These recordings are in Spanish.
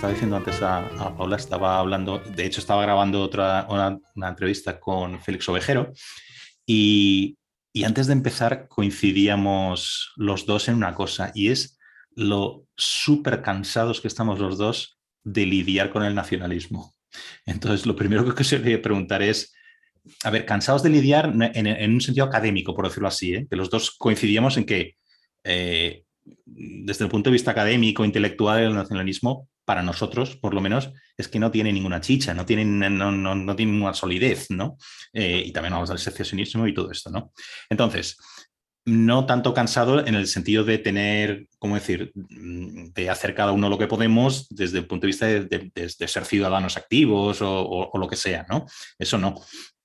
estaba, diciendo antes a, Paula, estaba hablando, de hecho estaba grabando otra, una, entrevista con Félix Ovejero y, y, antes de empezar coincidíamos los dos en una cosa y es lo súper cansados que estamos los dos de lidiar con el nacionalismo. Entonces, lo primero que quería preguntar es, a ver, cansados de lidiar en, un sentido académico, por decirlo así, ¿eh? que los dos coincidíamos en que eh, desde el punto de vista académico, intelectual, el nacionalismo, para nosotros, por lo menos, es que no tiene ninguna chicha, no tiene, no, no, tiene ninguna solidez, ¿no? Eh, y también vamos al secesionismo y todo esto, ¿no? Entonces, no tanto cansado en el sentido de tener, ¿cómo decir?, de hacer cada uno lo que podemos desde el punto de vista de, ser ciudadanos activos o, o, lo que sea, ¿no? Eso no.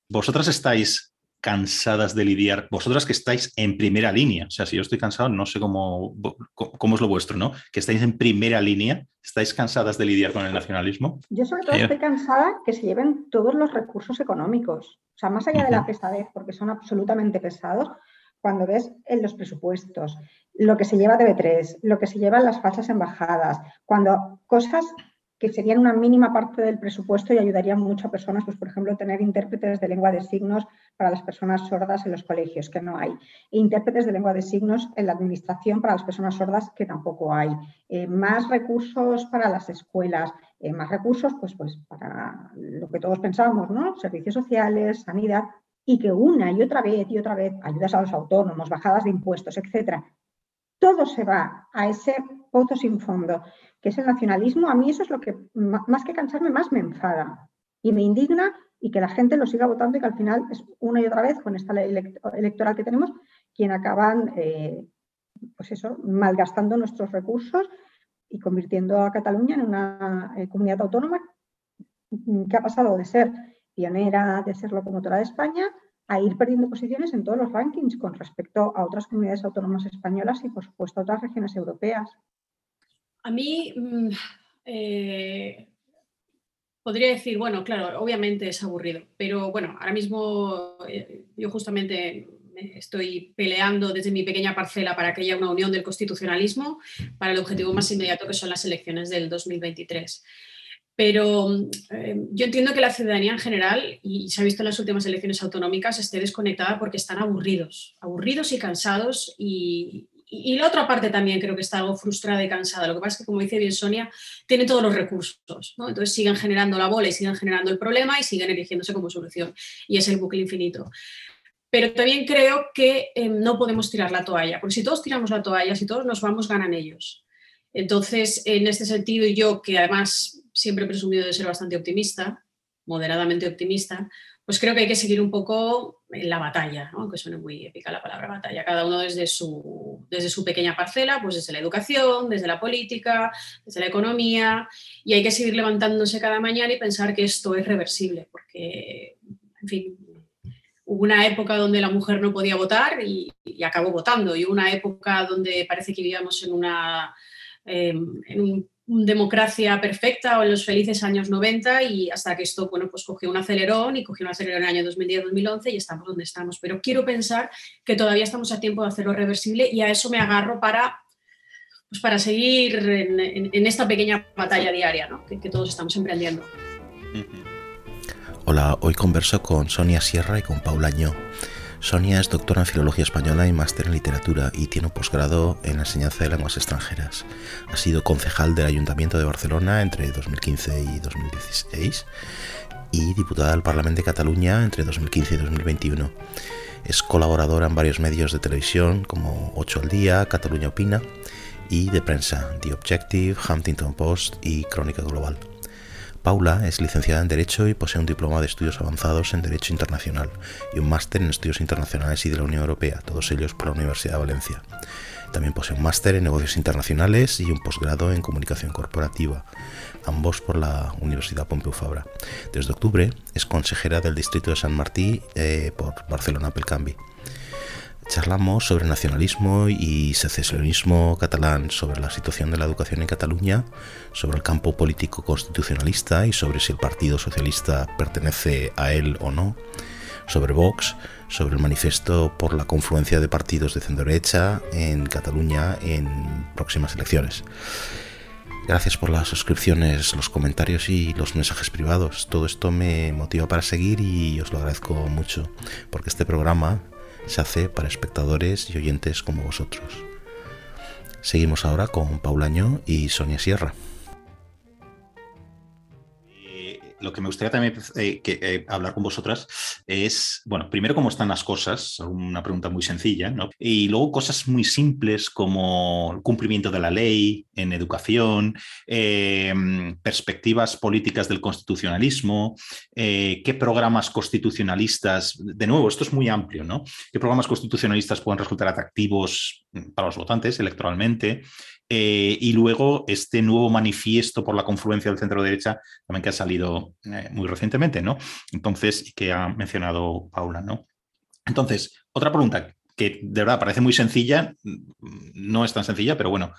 Vosotras estáis cansadas de lidiar, vosotras que estáis en primera línea, o sea, si yo estoy cansado, no sé cómo, cómo es lo vuestro, ¿no? Que estáis en primera línea, ¿estáis cansadas de lidiar con el nacionalismo? Yo sobre todo estoy cansada que se lleven todos los recursos económicos, o sea, más allá de la pesadez, porque son absolutamente pesados, cuando ves en los presupuestos, lo que se lleva de B3, lo que se llevan las falsas embajadas, cuando cosas que serían una mínima parte del presupuesto y ayudarían mucho a personas, pues por ejemplo, tener intérpretes de lengua de signos para las personas sordas en los colegios, que no hay, e intérpretes de lengua de signos en la administración para las personas sordas, que tampoco hay, eh, más recursos para las escuelas, eh, más recursos pues, pues para lo que todos pensábamos, ¿no? Servicios sociales, sanidad, y que una y otra vez y otra vez ayudas a los autónomos, bajadas de impuestos, etcétera, todo se va a ese pozo sin fondo que es el nacionalismo, a mí eso es lo que, más que cansarme, más me enfada y me indigna y que la gente lo siga votando y que al final es una y otra vez con esta ley electoral que tenemos quien acaban, eh, pues eso, malgastando nuestros recursos y convirtiendo a Cataluña en una eh, comunidad autónoma que ha pasado de ser pionera, de ser locomotora de España, a ir perdiendo posiciones en todos los rankings con respecto a otras comunidades autónomas españolas y, por supuesto, a otras regiones europeas. A mí mm, eh, podría decir, bueno, claro, obviamente es aburrido, pero bueno, ahora mismo eh, yo justamente estoy peleando desde mi pequeña parcela para que haya una unión del constitucionalismo para el objetivo más inmediato que son las elecciones del 2023. Pero eh, yo entiendo que la ciudadanía en general, y se ha visto en las últimas elecciones autonómicas, esté desconectada porque están aburridos, aburridos y cansados y, la otra parte también creo que está algo frustrada y cansada. Lo que pasa es que, como dice bien Sonia, tiene todos los recursos. ¿no? Entonces siguen generando la bola y siguen generando el problema y siguen erigiéndose como solución. Y es el bucle infinito. Pero también creo que eh, no podemos tirar la toalla, porque si todos tiramos la toalla, si todos nos vamos, ganan ellos. Entonces, en este sentido, yo que además siempre he presumido de ser bastante optimista, moderadamente optimista, pues creo que hay que seguir un poco en la batalla, aunque suene muy épica la palabra batalla, cada uno desde su, desde su pequeña parcela, pues desde la educación, desde la política, desde la economía, y hay que seguir levantándose cada mañana y pensar que esto es reversible, porque, en fin, hubo una época donde la mujer no podía votar y, acabó votando, y una época donde parece que vivíamos en una... Em, en un democracia perfecta o en los felices años 90 y hasta que esto, bueno, pues cogió un acelerón y cogió un acelerón en el año 2010-2011 y estamos donde estamos. Pero quiero pensar que todavía estamos a tiempo de hacerlo reversible y a eso me agarro para, pues para seguir en, esta pequeña batalla diaria ¿no? que, todos estamos emprendiendo. Hola, hoy converso con Sonia Sierra y con Paula Añó. Sonia es doctora en Filología Española y máster en Literatura y tiene un posgrado en enseñanza de lenguas extranjeras. Ha sido concejal del Ayuntamiento de Barcelona entre 2015 y 2016 y diputada del Parlamento de Cataluña entre 2015 y 2021. Es colaboradora en varios medios de televisión como 8 al día, Cataluña Opina y de prensa, The Objective, Huntington Post y Crónica Global. Paula es licenciada en Derecho y posee un diploma de estudios avanzados en Derecho Internacional y un máster en Estudios Internacionales y de la Unión Europea, todos ellos por la Universidad de Valencia. También posee un máster en Negocios Internacionales y un posgrado en Comunicación Corporativa, ambos por la Universidad Pompeu Fabra. Desde octubre es consejera del Distrito de San Martí eh, por Barcelona Pelcambi. Charlamos sobre nacionalismo y secesionismo catalán, sobre la situación de la educación en Cataluña, sobre el campo político constitucionalista y sobre si el Partido Socialista pertenece a él o no, sobre Vox, sobre el manifiesto por la confluencia de partidos de centro derecha en Cataluña en próximas elecciones. Gracias por las suscripciones, los comentarios y los mensajes privados. Todo esto me motiva para seguir y os lo agradezco mucho, porque este programa se hace para espectadores y oyentes como vosotros. Seguimos ahora con Paulaño y Sonia Sierra lo que me gustaría también eh, eh, hablar con vosotras es, bueno, primero cómo están las cosas, una pregunta muy sencilla, ¿no? Y luego cosas muy simples como el cumplimiento de la ley en educación, em, perspectivas políticas del constitucionalismo, eh, qué programas constitucionalistas, de nuevo, esto es muy amplio, ¿no? ¿Qué programas constitucionalistas pueden resultar atractivos para los votantes electoralmente? Eh, y luego este nuevo manifiesto por la confluencia del centro derecha, también que ha salido eh, muy recientemente, ¿no? Entonces, que ha mencionado Paula, ¿no? Entonces, otra pregunta que de verdad parece muy sencilla, no es tan sencilla, pero bueno,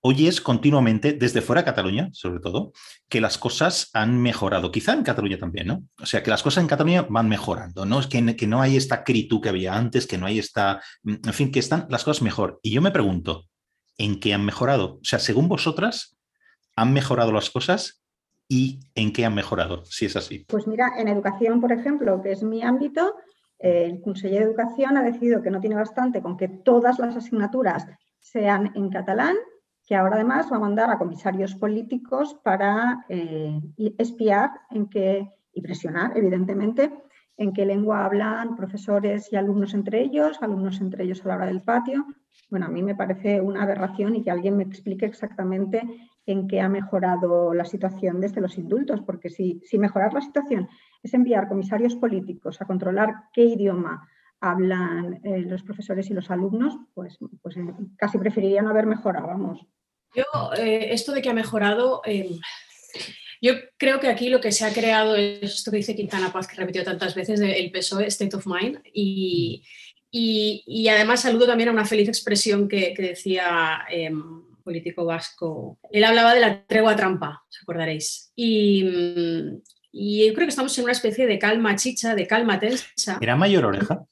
oyes continuamente, desde fuera de Cataluña, sobre todo, que las cosas han mejorado. Quizá en Cataluña también, ¿no? O sea, que las cosas en Cataluña van mejorando, ¿no? Es que, no hay esta critud que había antes, que no hay esta. En fin, que están las cosas mejor. Y yo me pregunto, en qué han mejorado. O sea, según vosotras, ¿han mejorado las cosas y en qué han mejorado, si es así? Pues mira, en educación, por ejemplo, que es mi ámbito, el Consejo de Educación ha decidido que no tiene bastante con que todas las asignaturas sean en catalán, que ahora además va a mandar a comisarios políticos para eh, espiar en qué, y presionar, evidentemente, en qué lengua hablan profesores y alumnos entre ellos, alumnos entre ellos a la hora del patio, bueno, a mí me parece una aberración y que alguien me explique exactamente en qué ha mejorado la situación desde los indultos, porque si, si mejorar la situación es enviar comisarios políticos a controlar qué idioma hablan eh, los profesores y los alumnos, pues, pues eh, casi preferiría no haber mejorado, vamos. Yo, eh, esto de que ha mejorado, yo creo que aquí lo que se ha creado es esto que dice Quintana Paz, que repitió tantas veces, el PSOE, State of Mind, y, y, además saludo también a una feliz expresión que, decía em, político vasco. Él hablaba de la tregua trampa, os acordaréis. Y, y yo creo que estamos en una especie de calma chicha, de calma tensa. ¿Era mayor oreja?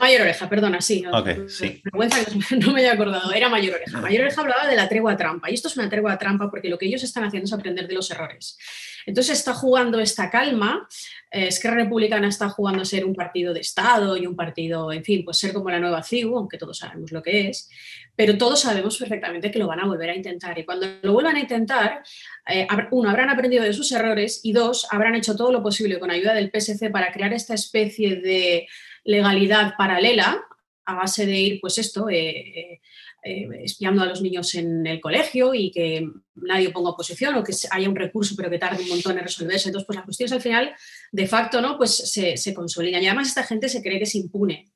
Mayor Oreja, perdona, sí. Ok, sí. Vergüenza que no me haya acordado, era Mayor Oreja. Mayor Oreja hablaba de la tregua trampa y esto es una tregua trampa porque lo que ellos están haciendo es aprender de los errores. Entonces está jugando esta calma, eh, es que Republicana está jugando a ser un partido de Estado y un partido, en fin, pues ser como la nueva CIU, aunque todos sabemos lo que es, pero todos sabemos perfectamente que lo van a volver a intentar y cuando lo vuelvan a intentar, eh, uno, habrán aprendido de sus errores y dos, habrán hecho todo lo posible con ayuda del PSC para crear esta especie de legalidad paralela a base de ir, pues esto, eh, eh, eh, espiando a los niños en el colegio y que nadie ponga oposición o que haya un recurso pero que tarde un montón en resolverse. Entonces, pues las cuestiones al final, de facto, ¿no? Pues se, se consolidan. Y además esta gente se cree que es impune.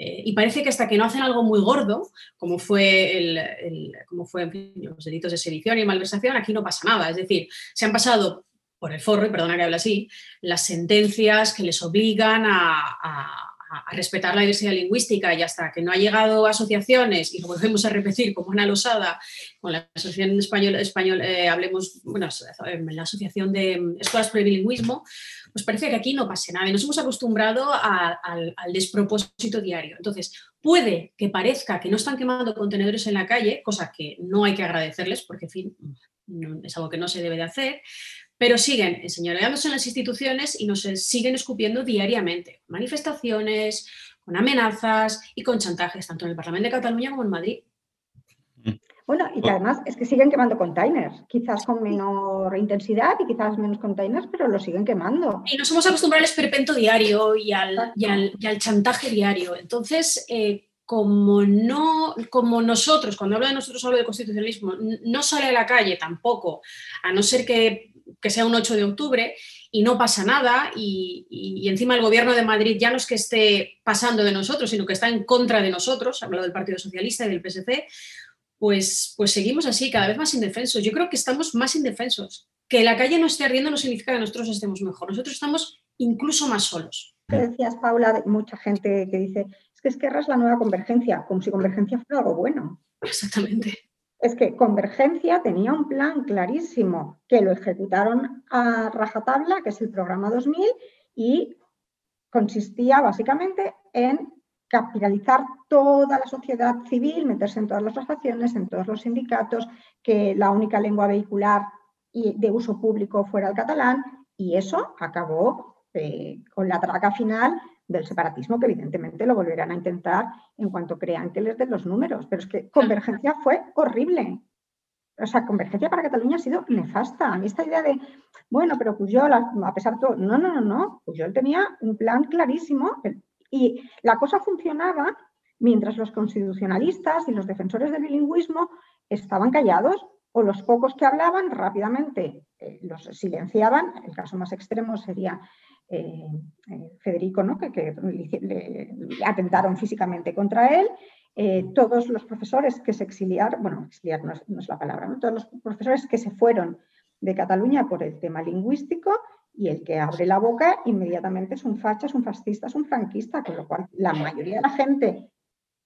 y parece que hasta que no hacen algo muy gordo, como fue, el, como fue los delitos de sedición y malversación, aquí no pasa nada. Es decir, se han pasado por el forro, y perdona que hable así, las sentencias que les obligan a a, respetar la diversidad lingüística y hasta que no ha llegado asociaciones, y lo volvemos a repetir como Ana Losada, con la Asociación Español, español eh, hablemos, bueno, la Asociación de Escuelas por el Bilingüismo, pues parece que aquí no pase nada y nos hemos acostumbrado al, despropósito diario. Entonces, puede que parezca que no están quemando contenedores en la calle, cosa que no hay que agradecerles porque, en fin, es algo que no se debe de hacer, pero siguen enseñoreándose en las instituciones y nos siguen escupiendo diariamente, manifestaciones, con amenazas y con chantajes, tanto en el Parlamento de Cataluña como en Madrid. Bueno, y que además es que siguen quemando containers, quizás con menor intensidad y quizás menos containers, pero lo siguen quemando. Y nos hemos acostumbrado al esperpento diario y al, y al, chantaje diario. Entonces, eh, como, no, como nosotros, cuando hablo de nosotros hablo de constitucionalismo, no sale a la calle tampoco, a no ser que que sea un 8 de octubre y no pasa nada y, encima el gobierno de Madrid ya no es que esté pasando de nosotros, sino que está en contra de nosotros, hablo del Partido Socialista y del PSC, pues, pues seguimos así, cada vez más indefensos. Yo creo que estamos más indefensos. Que la calle no esté ardiendo no significa que nosotros estemos mejor, nosotros estamos incluso más solos. decías, Paula, mucha gente que dice, es que Esquerra es la nueva convergencia, como si convergencia fuera algo bueno. Exactamente es que Convergencia tenía un plan clarísimo que lo ejecutaron a rajatabla, que es el programa 2000, y consistía básicamente en capitalizar toda la sociedad civil, meterse en todas las asociaciones, en todos los sindicatos, que la única lengua vehicular y de uso público fuera el catalán, y eso acabó eh, con la traca final del separatismo, que evidentemente lo volverán a intentar en cuanto crean que les den los números. Pero es que Convergencia fue horrible. O sea, Convergencia para Cataluña ha sido nefasta. A mí esta idea de, bueno, pero Pujol, a pesar de todo, no, no, no, no. Pujol tenía un plan clarísimo y la cosa funcionaba mientras los constitucionalistas y los defensores del bilingüismo estaban callados o los pocos que hablaban rápidamente eh, los silenciaban. El caso más extremo sería eh, eh, Federico, ¿no? que, le, atentaron físicamente contra él. todos los profesores que se exiliaron, bueno, exiliar no es, la palabra, todos los profesores que se fueron de Cataluña por el tema lingüístico y el que abre la boca inmediatamente es un facha, es un fascista, es un franquista, con lo cual la mayoría de la gente,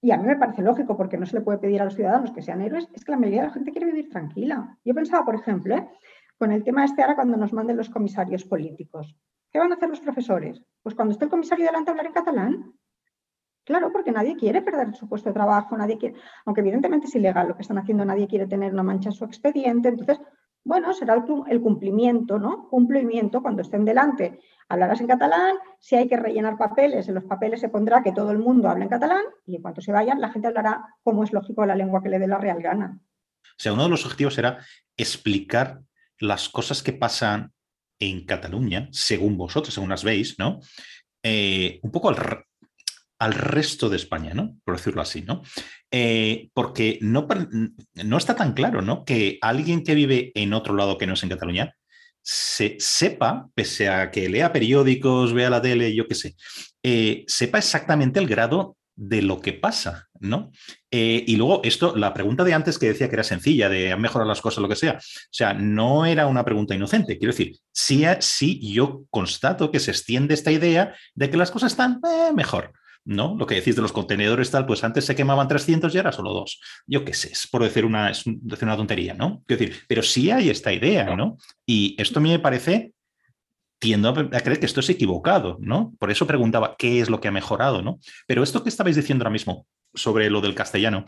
y a mí me parece lógico porque no se le puede pedir a los ciudadanos que sean héroes, es que la mayoría de la gente quiere vivir tranquila. Yo pensaba, por ejemplo, ¿eh? con el tema este ahora cuando nos manden los comisarios políticos. ¿Qué van a hacer los profesores? Pues cuando esté el comisario delante hablar en catalán. Claro, porque nadie quiere perder su puesto de trabajo, nadie quiere, aunque evidentemente es ilegal lo que están haciendo, nadie quiere tener una mancha en su expediente. Entonces, bueno, será el, cumplimiento, ¿no? Cumplimiento cuando estén delante. Hablarás en catalán, si hay que rellenar papeles, en los papeles se pondrá que todo el mundo hable en catalán y en cuanto se vayan, la gente hablará como es lógico la lengua que le dé la real gana. O sea, uno de los objetivos era explicar las cosas que pasan en Cataluña, según vosotros, según las veis, ¿no? Eh, un poco al, al resto de España, ¿no? Por decirlo así, ¿no? Eh, porque no, no, está tan claro, ¿no? Que alguien que vive en otro lado que no es en Cataluña se sepa, pese a que lea periódicos, vea la tele, yo qué sé, eh, sepa exactamente el grado de lo que pasa, ¿no? Eh, y luego esto, la pregunta de antes que decía que era sencilla, de mejorar las cosas, lo que sea, o sea, no era una pregunta inocente. Quiero decir, sí, sí yo constato que se extiende esta idea de que las cosas están mejor. ¿no? Lo que decís de los contenedores tal, pues antes se quemaban 300 y ahora solo dos. Yo qué sé, es por decir una, es decir una tontería, ¿no? Quiero decir, pero sí hay esta idea, ¿no? Y esto a mí me parece, tiendo a creer que esto es equivocado, ¿no? Por eso preguntaba qué es lo que ha mejorado, ¿no? Pero esto que estabais diciendo ahora mismo sobre lo del castellano,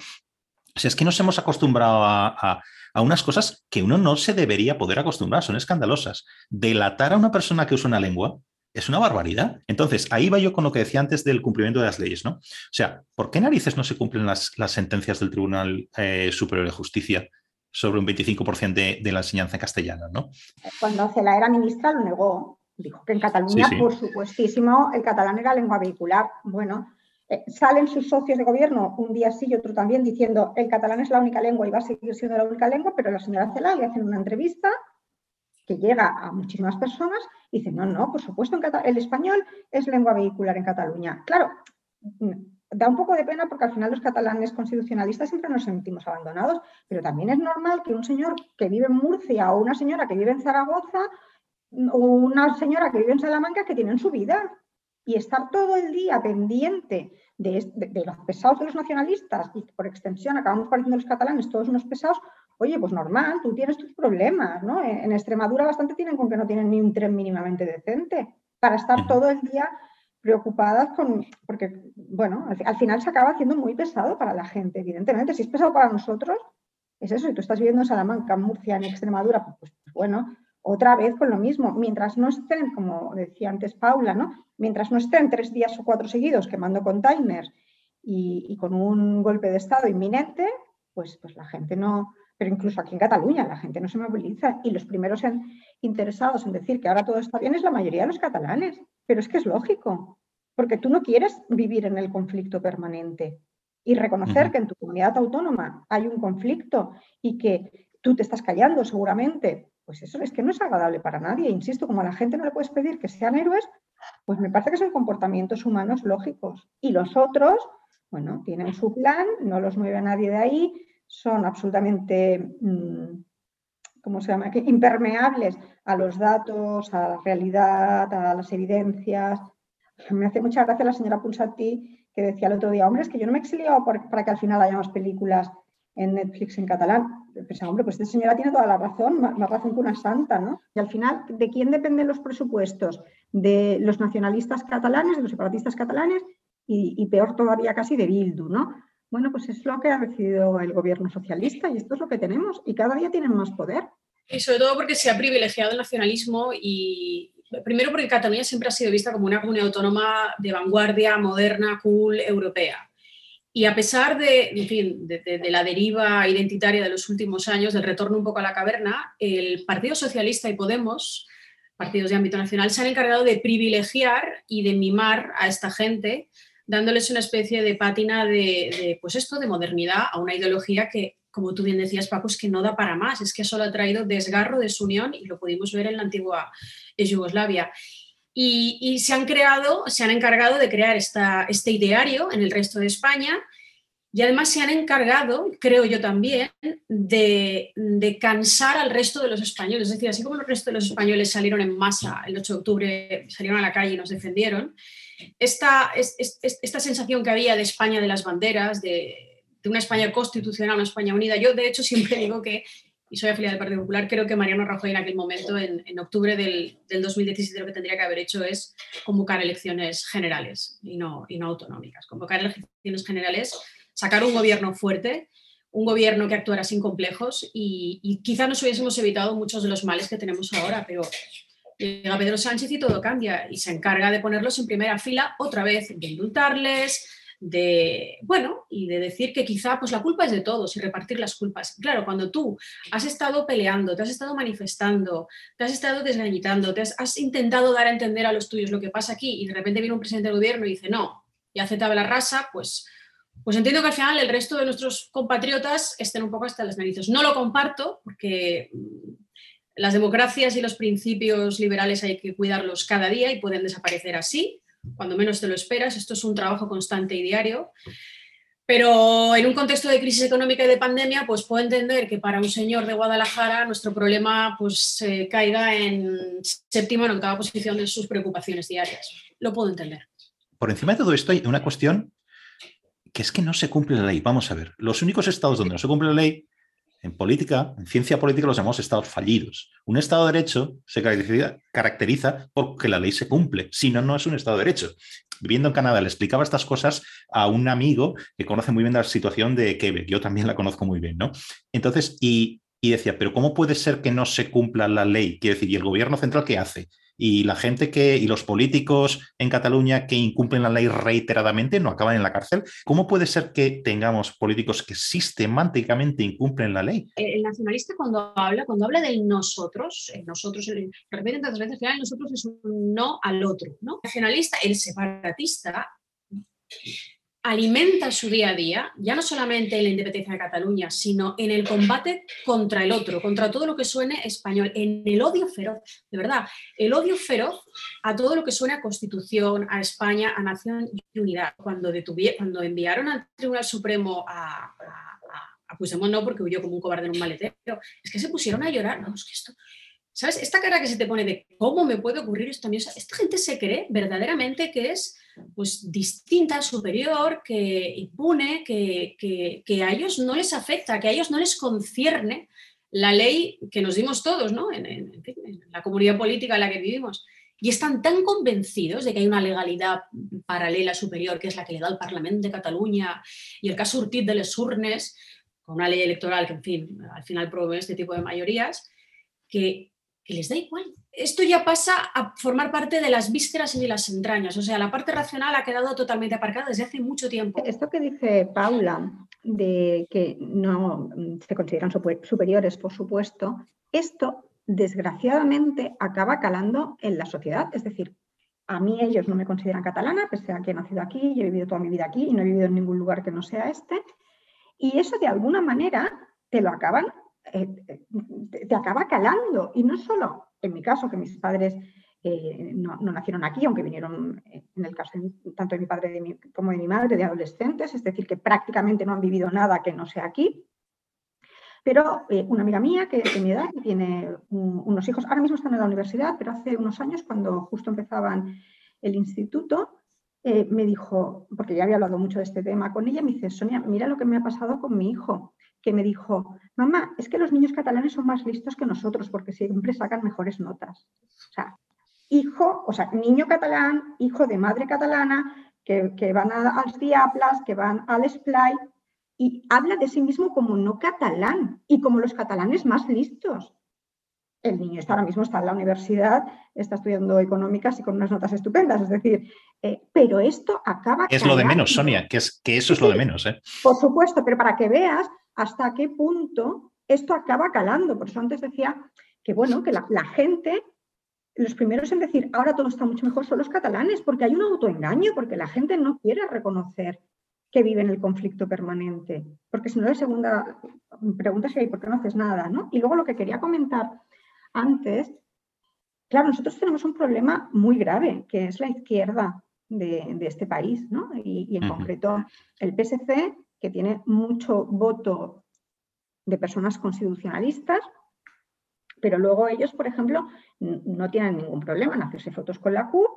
sea, es que nos hemos acostumbrado a, a unas cosas que uno no se debería poder acostumbrar, son escandalosas. Delatar a una persona que usa una lengua es una barbaridad. Entonces, ahí va yo con lo que decía antes del cumplimiento de las leyes, ¿no? O sea, ¿por qué narices no se cumplen las, sentencias del Tribunal eh, Superior de Justicia sobre un 25% de, la enseñanza en castellano, ¿no? Cuando la era ministra lo negó. Dijo que en Cataluña, por supuestísimo, el catalán era lengua vehicular. Bueno, eh, salen sus socios de gobierno un día sí y otro también diciendo el catalán es la única lengua y va a seguir siendo la única lengua, pero la señora Cela le hacen una entrevista que llega a muchísimas personas y dice, no, no, por supuesto, el español es lengua vehicular en Cataluña. Claro, mm, da un poco de pena porque al final los catalanes constitucionalistas siempre nos sentimos abandonados, pero también es normal que un señor que vive en Murcia o una señora que vive en Zaragoza o una señora que vive en Salamanca que tienen su vida y estar todo el día pendiente de, de, los pesados de los nacionalistas y por extensión acabamos pareciendo los catalanes todos unos pesados, Oye, pues normal, tú tienes tus problemas, ¿no? En Extremadura bastante tienen con que no tienen ni un tren mínimamente decente para estar todo el día preocupadas con, porque, bueno, al, final se acaba haciendo muy pesado para la gente, evidentemente. Si es pesado para nosotros, es eso. Si tú estás viviendo en Salamanca, en Murcia, en Extremadura, pues, pues, bueno, otra vez con lo mismo. Mientras no estén, como decía antes Paula, ¿no? Mientras no estén tres días o cuatro seguidos quemando containers y, y con un golpe de Estado inminente, pues, pues la gente no, pero incluso aquí en Cataluña la gente no se moviliza y los primeros interesados en decir que ahora todo está bien es la mayoría de los catalanes. Pero es que es lógico, porque tú no quieres vivir en el conflicto permanente y reconocer que en tu comunidad autónoma hay un conflicto y que tú te estás callando seguramente, pues eso es que no es agradable para nadie. Insisto, como a la gente no le puedes pedir que sean héroes, pues me parece que son comportamientos humanos lógicos. Y los otros, bueno, tienen su plan, no los mueve nadie de ahí, son absolutamente, mm, ¿cómo se llama? impermeables a los datos, a la realidad, a las evidencias. Me hace mucha gracia la señora Pulsati que decía el otro día, hombre, es que yo no me he exiliado para que al final haya más películas en Netflix en catalán. Pensaba, hombre, pues esta señora tiene toda la razón, más, más, razón que una santa, ¿no? Y al final, ¿de quién dependen los presupuestos? ¿De los nacionalistas catalanes, de los separatistas catalanes y, peor todavía casi de Bildu, ¿no? Bueno, pues es lo que ha decidido el gobierno socialista y esto es lo que tenemos y cada día tienen más poder. Y sobre todo porque se ha privilegiado el nacionalismo y primero porque Cataluña siempre ha sido vista como una comunidad autónoma de vanguardia, moderna, cool, europea. Y a pesar de, en fin, de, la deriva identitaria de los últimos años, del retorno un poco a la caverna, el Partido Socialista y Podemos, partidos de ámbito nacional, se han encargado de privilegiar y de mimar a esta gente, dándoles una especie de pátina de, pues esto, de modernidad a una ideología que, como tú bien decías, Paco, es que no da para más, es que solo ha traído desgarro, desunión y lo pudimos ver en la antigua Yugoslavia. Y, se han creado, se han encargado de crear este ideario en el resto de España y además se han encargado, creo yo también, de, cansar al resto de los españoles. Es decir, así como el resto de los españoles salieron en masa el 8 de octubre, salieron a la calle y nos defendieron, esta, esta sensación que había de España de las banderas, de, de una España constitucional, una España unida, yo de hecho siempre digo que y soy afiliada del Partido Popular, creo que Mariano Rajoy en aquel momento, en, octubre del, 2017, lo que tendría que haber hecho es convocar elecciones generales y no, y no autonómicas. Convocar elecciones generales, sacar un gobierno fuerte, un gobierno que actuara sin complejos y, y quizá nos hubiésemos evitado muchos de los males que tenemos ahora, pero llega Pedro Sánchez y todo cambia y se encarga de ponerlos en primera fila otra vez, de indultarles, de, bueno, y de decir que quizá pues la culpa es de todos y repartir las culpas. Claro, cuando tú has estado peleando, te has estado manifestando, te has estado desgañitando, te has, intentado dar a entender a los tuyos lo que pasa aquí y de repente viene un presidente del gobierno y dice no, y aceptaba la raza, pues, pues entiendo que al final el resto de nuestros compatriotas estén un poco hasta las narices. No lo comparto porque mm, las democracias y los principios liberales hay que cuidarlos cada día y pueden desaparecer así cuando menos te lo esperas. Esto es un trabajo constante y diario. Pero en un contexto de crisis económica y de pandemia, pues puedo entender que para un señor de Guadalajara nuestro problema pues caiga en séptima o octava posición de sus preocupaciones diarias. Lo puedo entender. Por encima de todo esto hay una cuestión que es que no se cumple la ley. Vamos a ver, los únicos estados donde no se cumple la ley en política, en ciencia política, los llamamos estados fallidos. Un estado de derecho se caracteriza, porque la ley se cumple, si no, no es un estado de derecho. Viviendo en Canadá, le explicaba estas cosas a un amigo que conoce muy bien la situación de Quebec, yo también la conozco muy bien, ¿no? Entonces, y, y decía, pero ¿cómo puede ser que no se cumpla la ley? Quiere decir, ¿y el gobierno central qué hace? Y la gente que, y los políticos en Cataluña que incumplen la ley reiteradamente no acaban en la cárcel. ¿Cómo puede ser que tengamos políticos que sistemáticamente incumplen la ley? El nacionalista cuando habla, cuando habla del nosotros, el nosotros, el, repite tantas veces, al nosotros es un no al otro, ¿no? El nacionalista, el separatista, alimenta su día a día, ya no solamente en la independencia de Cataluña, sino en el combate contra el otro, contra todo lo que suene español, en el odio feroz, de verdad, el odio feroz a todo lo que suene a Constitución, a España, a Nación y Unidad. Cuando, cuando enviaron al Tribunal Supremo a, a, a no porque huyó como un cobarde en un maletero, es que se pusieron a llorar, no, es que esto, ¿Sabes? Esta cara que se te pone de cómo me puede ocurrir esto a mí. esta gente se cree verdaderamente que es pues, distinta, superior, que impune, que, que, a ellos no les afecta, que a ellos no les concierne la ley que nos dimos todos, ¿no? En, la comunidad política en la que vivimos. Y están tan convencidos de que hay una legalidad paralela superior, que es la que le da el Parlamento de Cataluña y el caso Urtit de les Urnes, con una ley electoral que, en fin, al final promueve este tipo de mayorías, que que les da igual. Esto ya pasa a formar parte de las vísceras y de las entrañas, o sea, la parte racional ha quedado totalmente aparcada desde hace mucho tiempo. Esto que dice Paula, de que no se consideran superiores, por supuesto, esto desgraciadamente acaba calando en la sociedad, es decir, a mí ellos no me consideran catalana, pese a que he nacido aquí y he vivido toda mi vida aquí y no he vivido en ningún lugar que no sea este, y eso de alguna manera te lo acaban eh, eh, te acaba calando. Y no solo en mi caso, que mis padres eh, no, nacieron aquí, aunque vinieron, en el caso tanto de mi padre como de mi madre, de adolescentes, es decir, que prácticamente no han vivido nada que no sea aquí. Pero una amiga mía que de mi edad tiene unos hijos, ahora mismo están en la universidad, pero hace unos años, cuando justo empezaban el instituto, me dijo, porque ya había hablado mucho de este tema con ella, me dice, Sonia, mira lo que me ha pasado con mi hijo que me dijo, mamá, es que los niños catalanes son más listos que nosotros porque siempre sacan mejores notas. O sea, hijo, o sea, niño catalán, hijo de madre catalana, que, van a, als Diables, que van al Splay, y habla de sí mismo como no catalán y como los catalanes más listos. El niño está ahora mismo está en la universidad, está estudiando económicas y con unas notas estupendas, es decir, eh, pero esto acaba. Es lo de menos, Sonia, que, es, que eso es lo de menos. ¿eh? Por supuesto, pero para que veas hasta qué punto esto acaba calando. Por eso antes decía que, bueno, que la, la gente los primeros en decir ahora todo está mucho mejor son los catalanes, porque hay un autoengaño, porque la gente no quiere reconocer que vive en el conflicto permanente. Porque si no, la segunda pregunta sería, ¿por qué no haces nada? ¿no? Y luego lo que quería comentar antes, claro, nosotros tenemos un problema muy grave, que es la izquierda de, este país, ¿no? y, en concreto el PSC, que tiene mucho voto de personas constitucionalistas, pero luego ellos, por ejemplo, no tienen ningún problema en hacerse fotos con la CUP,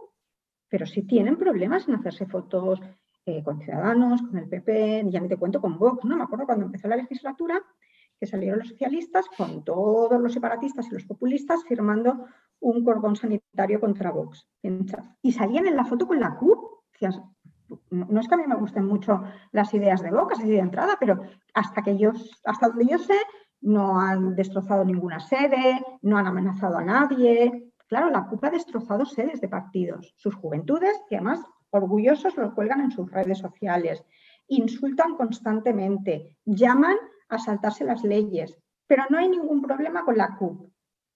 pero sí tienen problemas en hacerse fotos eh, con Ciudadanos, con el PP, ya ni te cuento con Vox, ¿no? Me acuerdo cuando empezó la legislatura que salieron los socialistas con todos los separatistas y los populistas firmando un cordón sanitario contra Vox. Y salían en la foto con la CUP. No es que a mí me gusten mucho las ideas de Vox, así de entrada, pero hasta que yo, hasta donde yo sé, no han destrozado ninguna sede, no han amenazado a nadie. Claro, la CUP ha destrozado sedes de partidos, sus juventudes, que además orgullosos lo cuelgan en sus redes sociales, insultan constantemente, llaman a saltarse las leyes, pero no hay ningún problema con la CUP.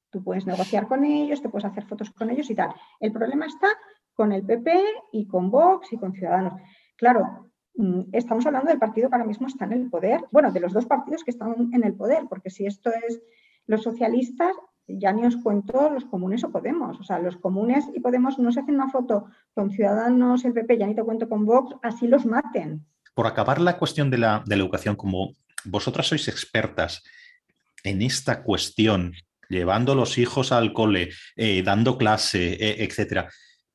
Tú puedes negociar con ellos, te puedes hacer fotos con ellos y tal. El problema está con el PP y con Vox y con Ciudadanos. Claro, Mm, estamos hablando del partido que ahora mismo está en el poder, bueno, de los dos partidos que están en el poder, porque si esto es los socialistas, ya ni os cuento los comunes o Podemos. O sea, los comunes y Podemos no se hacen una foto con Ciudadanos, el PP, ya ni te cuento con Vox, así los maten. Por acabar la cuestión de la, educación, como vosotras sois expertas en esta cuestión, llevando los hijos al cole, eh, dando clase, eh, etcétera,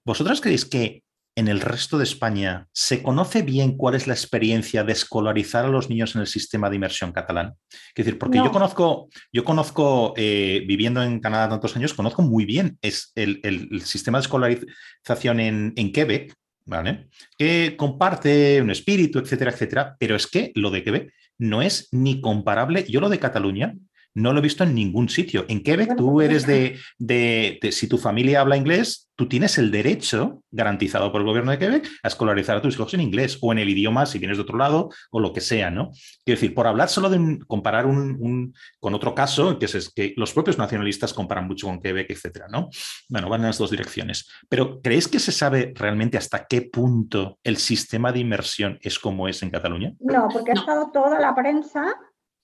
¿vosotras creéis que en el resto de España se conoce bien cuál es la experiencia de escolarizar a los niños en el sistema de inmersión catalán? Es decir, porque yo conozco, yo conozco eh, viviendo en Canadá tantos años, conozco muy bien es el, sistema de escolarización en, en Quebec, ¿vale? Que comparte un espíritu, etcétera, etcétera, pero es que lo de Quebec no es ni comparable. Yo lo de Cataluña no lo he visto en ningún sitio. En Quebec tú eres de, de, si tu familia habla inglés, tú tienes el derecho garantizado por el gobierno de Quebec a escolarizar a tus hijos en inglés o en el idioma si vienes de otro lado o lo que sea, ¿no? Quiero decir, por hablar solo de comparar un, con otro caso, que es, que los propios nacionalistas comparan mucho con Quebec, etcétera, ¿no? Bueno, van en las dos direcciones. Pero ¿creéis que se sabe realmente hasta qué punto el sistema de inmersión es como es en Cataluña? No, porque ha estado toda la prensa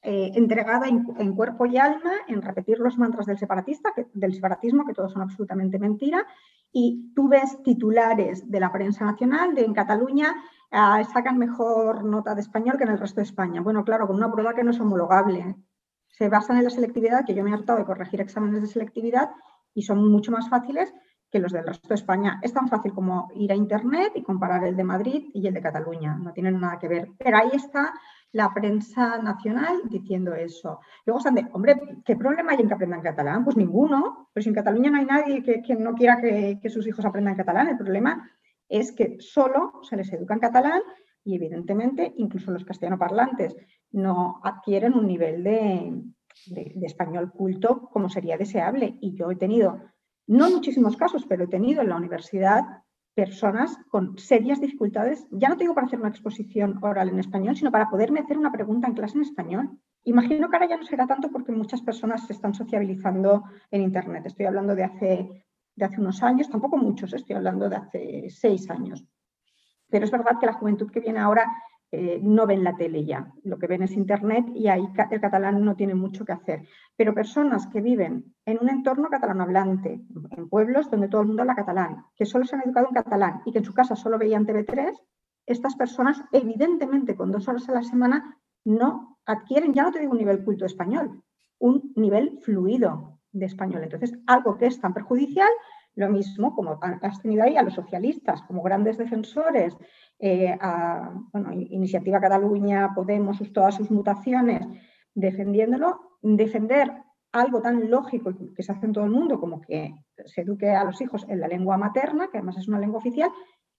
eh, entregada en, cuerpo y alma en repetir los mantras del separatista, del separatismo, que todos son absolutamente mentira, y tú ves titulares de la prensa nacional de en Cataluña ah, sacan mejor nota de español que en el resto de España. Bueno, claro, con una prueba que no es homologable. Se basan en la selectividad, que yo me he hartado de corregir exámenes de selectividad y son mucho más fáciles que los del resto de España. Es tan fácil como ir a Internet y comparar el de Madrid y el de Cataluña. No tienen nada que ver. Pero ahí está la prensa nacional diciendo eso. Luego están de, hombre, ¿qué problema hay en que aprendan catalán? Pues ninguno. Si en Cataluña no hay nadie que, no quiera que, sus hijos aprendan catalán, el problema es que solo se les educa en catalán y evidentemente incluso los castellanoparlantes no adquieren un nivel de, de español culto como sería deseable. Y yo he tenido, no muchísimos casos, pero he tenido en la universidad personas con serias dificultades, ya no tengo para hacer una exposición oral en español, sino para poderme hacer una pregunta en clase en español. Imagino que ahora ya no será tanto porque muchas personas se están sociabilizando en Internet. Estoy hablando de hace, de hace unos años, tampoco muchos, estoy hablando de hace seis años. Pero es verdad que la juventud que viene ahora eh, no ven la tele ya, lo que ven es Internet y ahí el catalán no tiene mucho que hacer. Pero personas que viven en un entorno catalanohablante, en pueblos donde todo el mundo habla catalán, que solo se han educado en catalán y que en su casa solo veían TV3, estas personas evidentemente con dos horas a la semana no adquieren, ya no te digo un nivel culto español, un nivel fluido de español. Entonces, algo que es tan perjudicial, lo mismo como has tenido ahí a los socialistas como grandes defensores eh, a Iniciativa Cataluña, Podemos, todas sus mutaciones, defendiéndolo, defender algo tan lógico que se hace en todo el mundo como que se eduque a los hijos en la lengua materna, que además es una lengua oficial,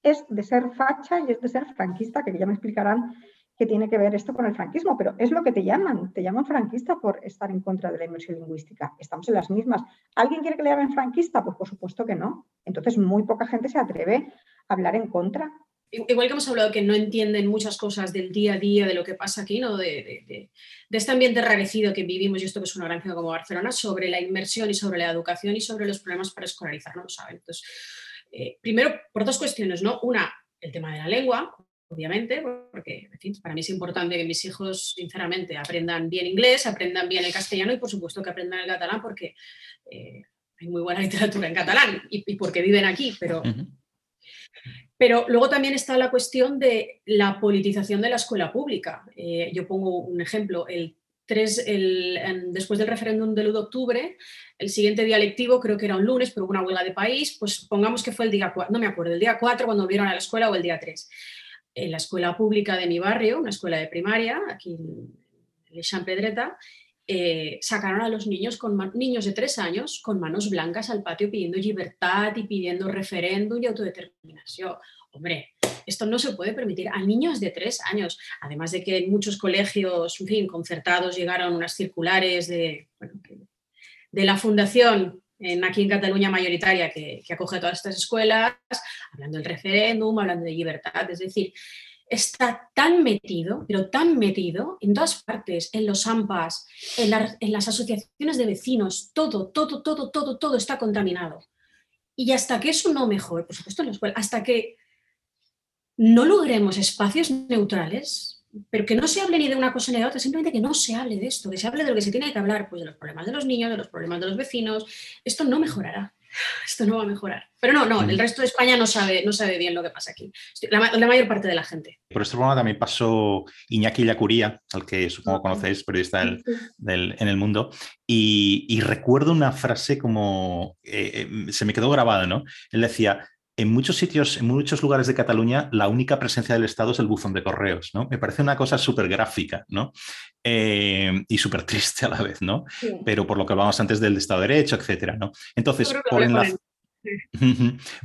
es de ser facha y es de ser franquista, que ya me explicarán qué tiene que ver esto con el franquismo, pero es lo que te llaman, te llaman franquista por estar en contra de la inmersión lingüística. Estamos en las mismas. ¿Alguien quiere que le llamen franquista? Pues por supuesto que no. Entonces muy poca gente se atreve a hablar en contra. Igual que hemos hablado que no entienden muchas cosas del día a día, de lo que pasa aquí, ¿no? de, este ambiente rarecido que vivimos, y esto que es una gran ciudad como Barcelona, sobre la inmersión y sobre la educación y sobre los problemas para escolarizar, no lo saben. Entonces, eh, primero, por dos cuestiones, ¿no? Una, el tema de la lengua, obviamente, porque para mí es importante que mis hijos, sinceramente, aprendan bien inglés, aprendan bien el castellano y, por supuesto, que aprendan el catalán, porque eh, hay muy buena literatura en catalán y, porque viven aquí, pero... Pero luego también está la cuestión de la politización de la escuela pública. Eh, yo pongo un ejemplo, el después del referéndum del 1 de octubre, el siguiente día lectivo, creo que era un lunes, pero hubo una huelga de país, pues pongamos que fue el día 4, no me acuerdo, el día 4 cuando volvieron a la escuela o el día 3. En la escuela pública de mi barrio, una escuela de primaria, aquí en Le Pedreta, eh, sacaron a los niños, con niños de tres años con manos blancas al patio pidiendo libertad y pidiendo referéndum y autodeterminación. Hombre, esto no se puede permitir a niños de tres años. Además de que en muchos colegios, en fin, concertados, llegaron unas circulares de, de la fundación en, aquí en Cataluña mayoritaria que, que acoge todas estas escuelas, hablando del referéndum, hablando de libertad. Es decir, está tan metido, pero tan metido en todas partes, en los AMPAs, en, en, las asociaciones de vecinos, todo, todo, todo, todo, todo está contaminado. Y hasta que eso no mejore, por supuesto en la escuela, hasta que no logremos espacios neutrales, pero que no se hable ni de una cosa ni de otra, simplemente que no se hable de esto, que se hable de lo que se tiene que hablar, pues de los problemas de los niños, de los problemas de los vecinos, esto no mejorará. Esto no va a mejorar. Pero no, no, el resto de España no sabe, no sabe bien lo que pasa aquí. La, mayor parte de la gente. Por este programa también pasó Iñaki Yacuría, al que supongo ah, conocéis, periodista del, en el mundo, y, recuerdo una frase como, eh, eh, se me quedó grabada, ¿no? Él decía, en muchos sitios, en muchos lugares de Cataluña, la única presencia del Estado es el buzón de correos, ¿no? Me parece una cosa súper gráfica, ¿no? Eh, y súper triste a la vez, ¿no? Pero por lo que hablábamos antes del Estado de Derecho, etcétera, ¿no? Entonces, por enlazar...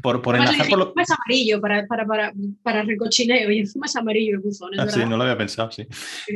por, por enlazar por lo... Es amarillo para, para, para, para, recochineo y encima es amarillo el buzón. ¿es ah, sí, no lo había pensado, sí.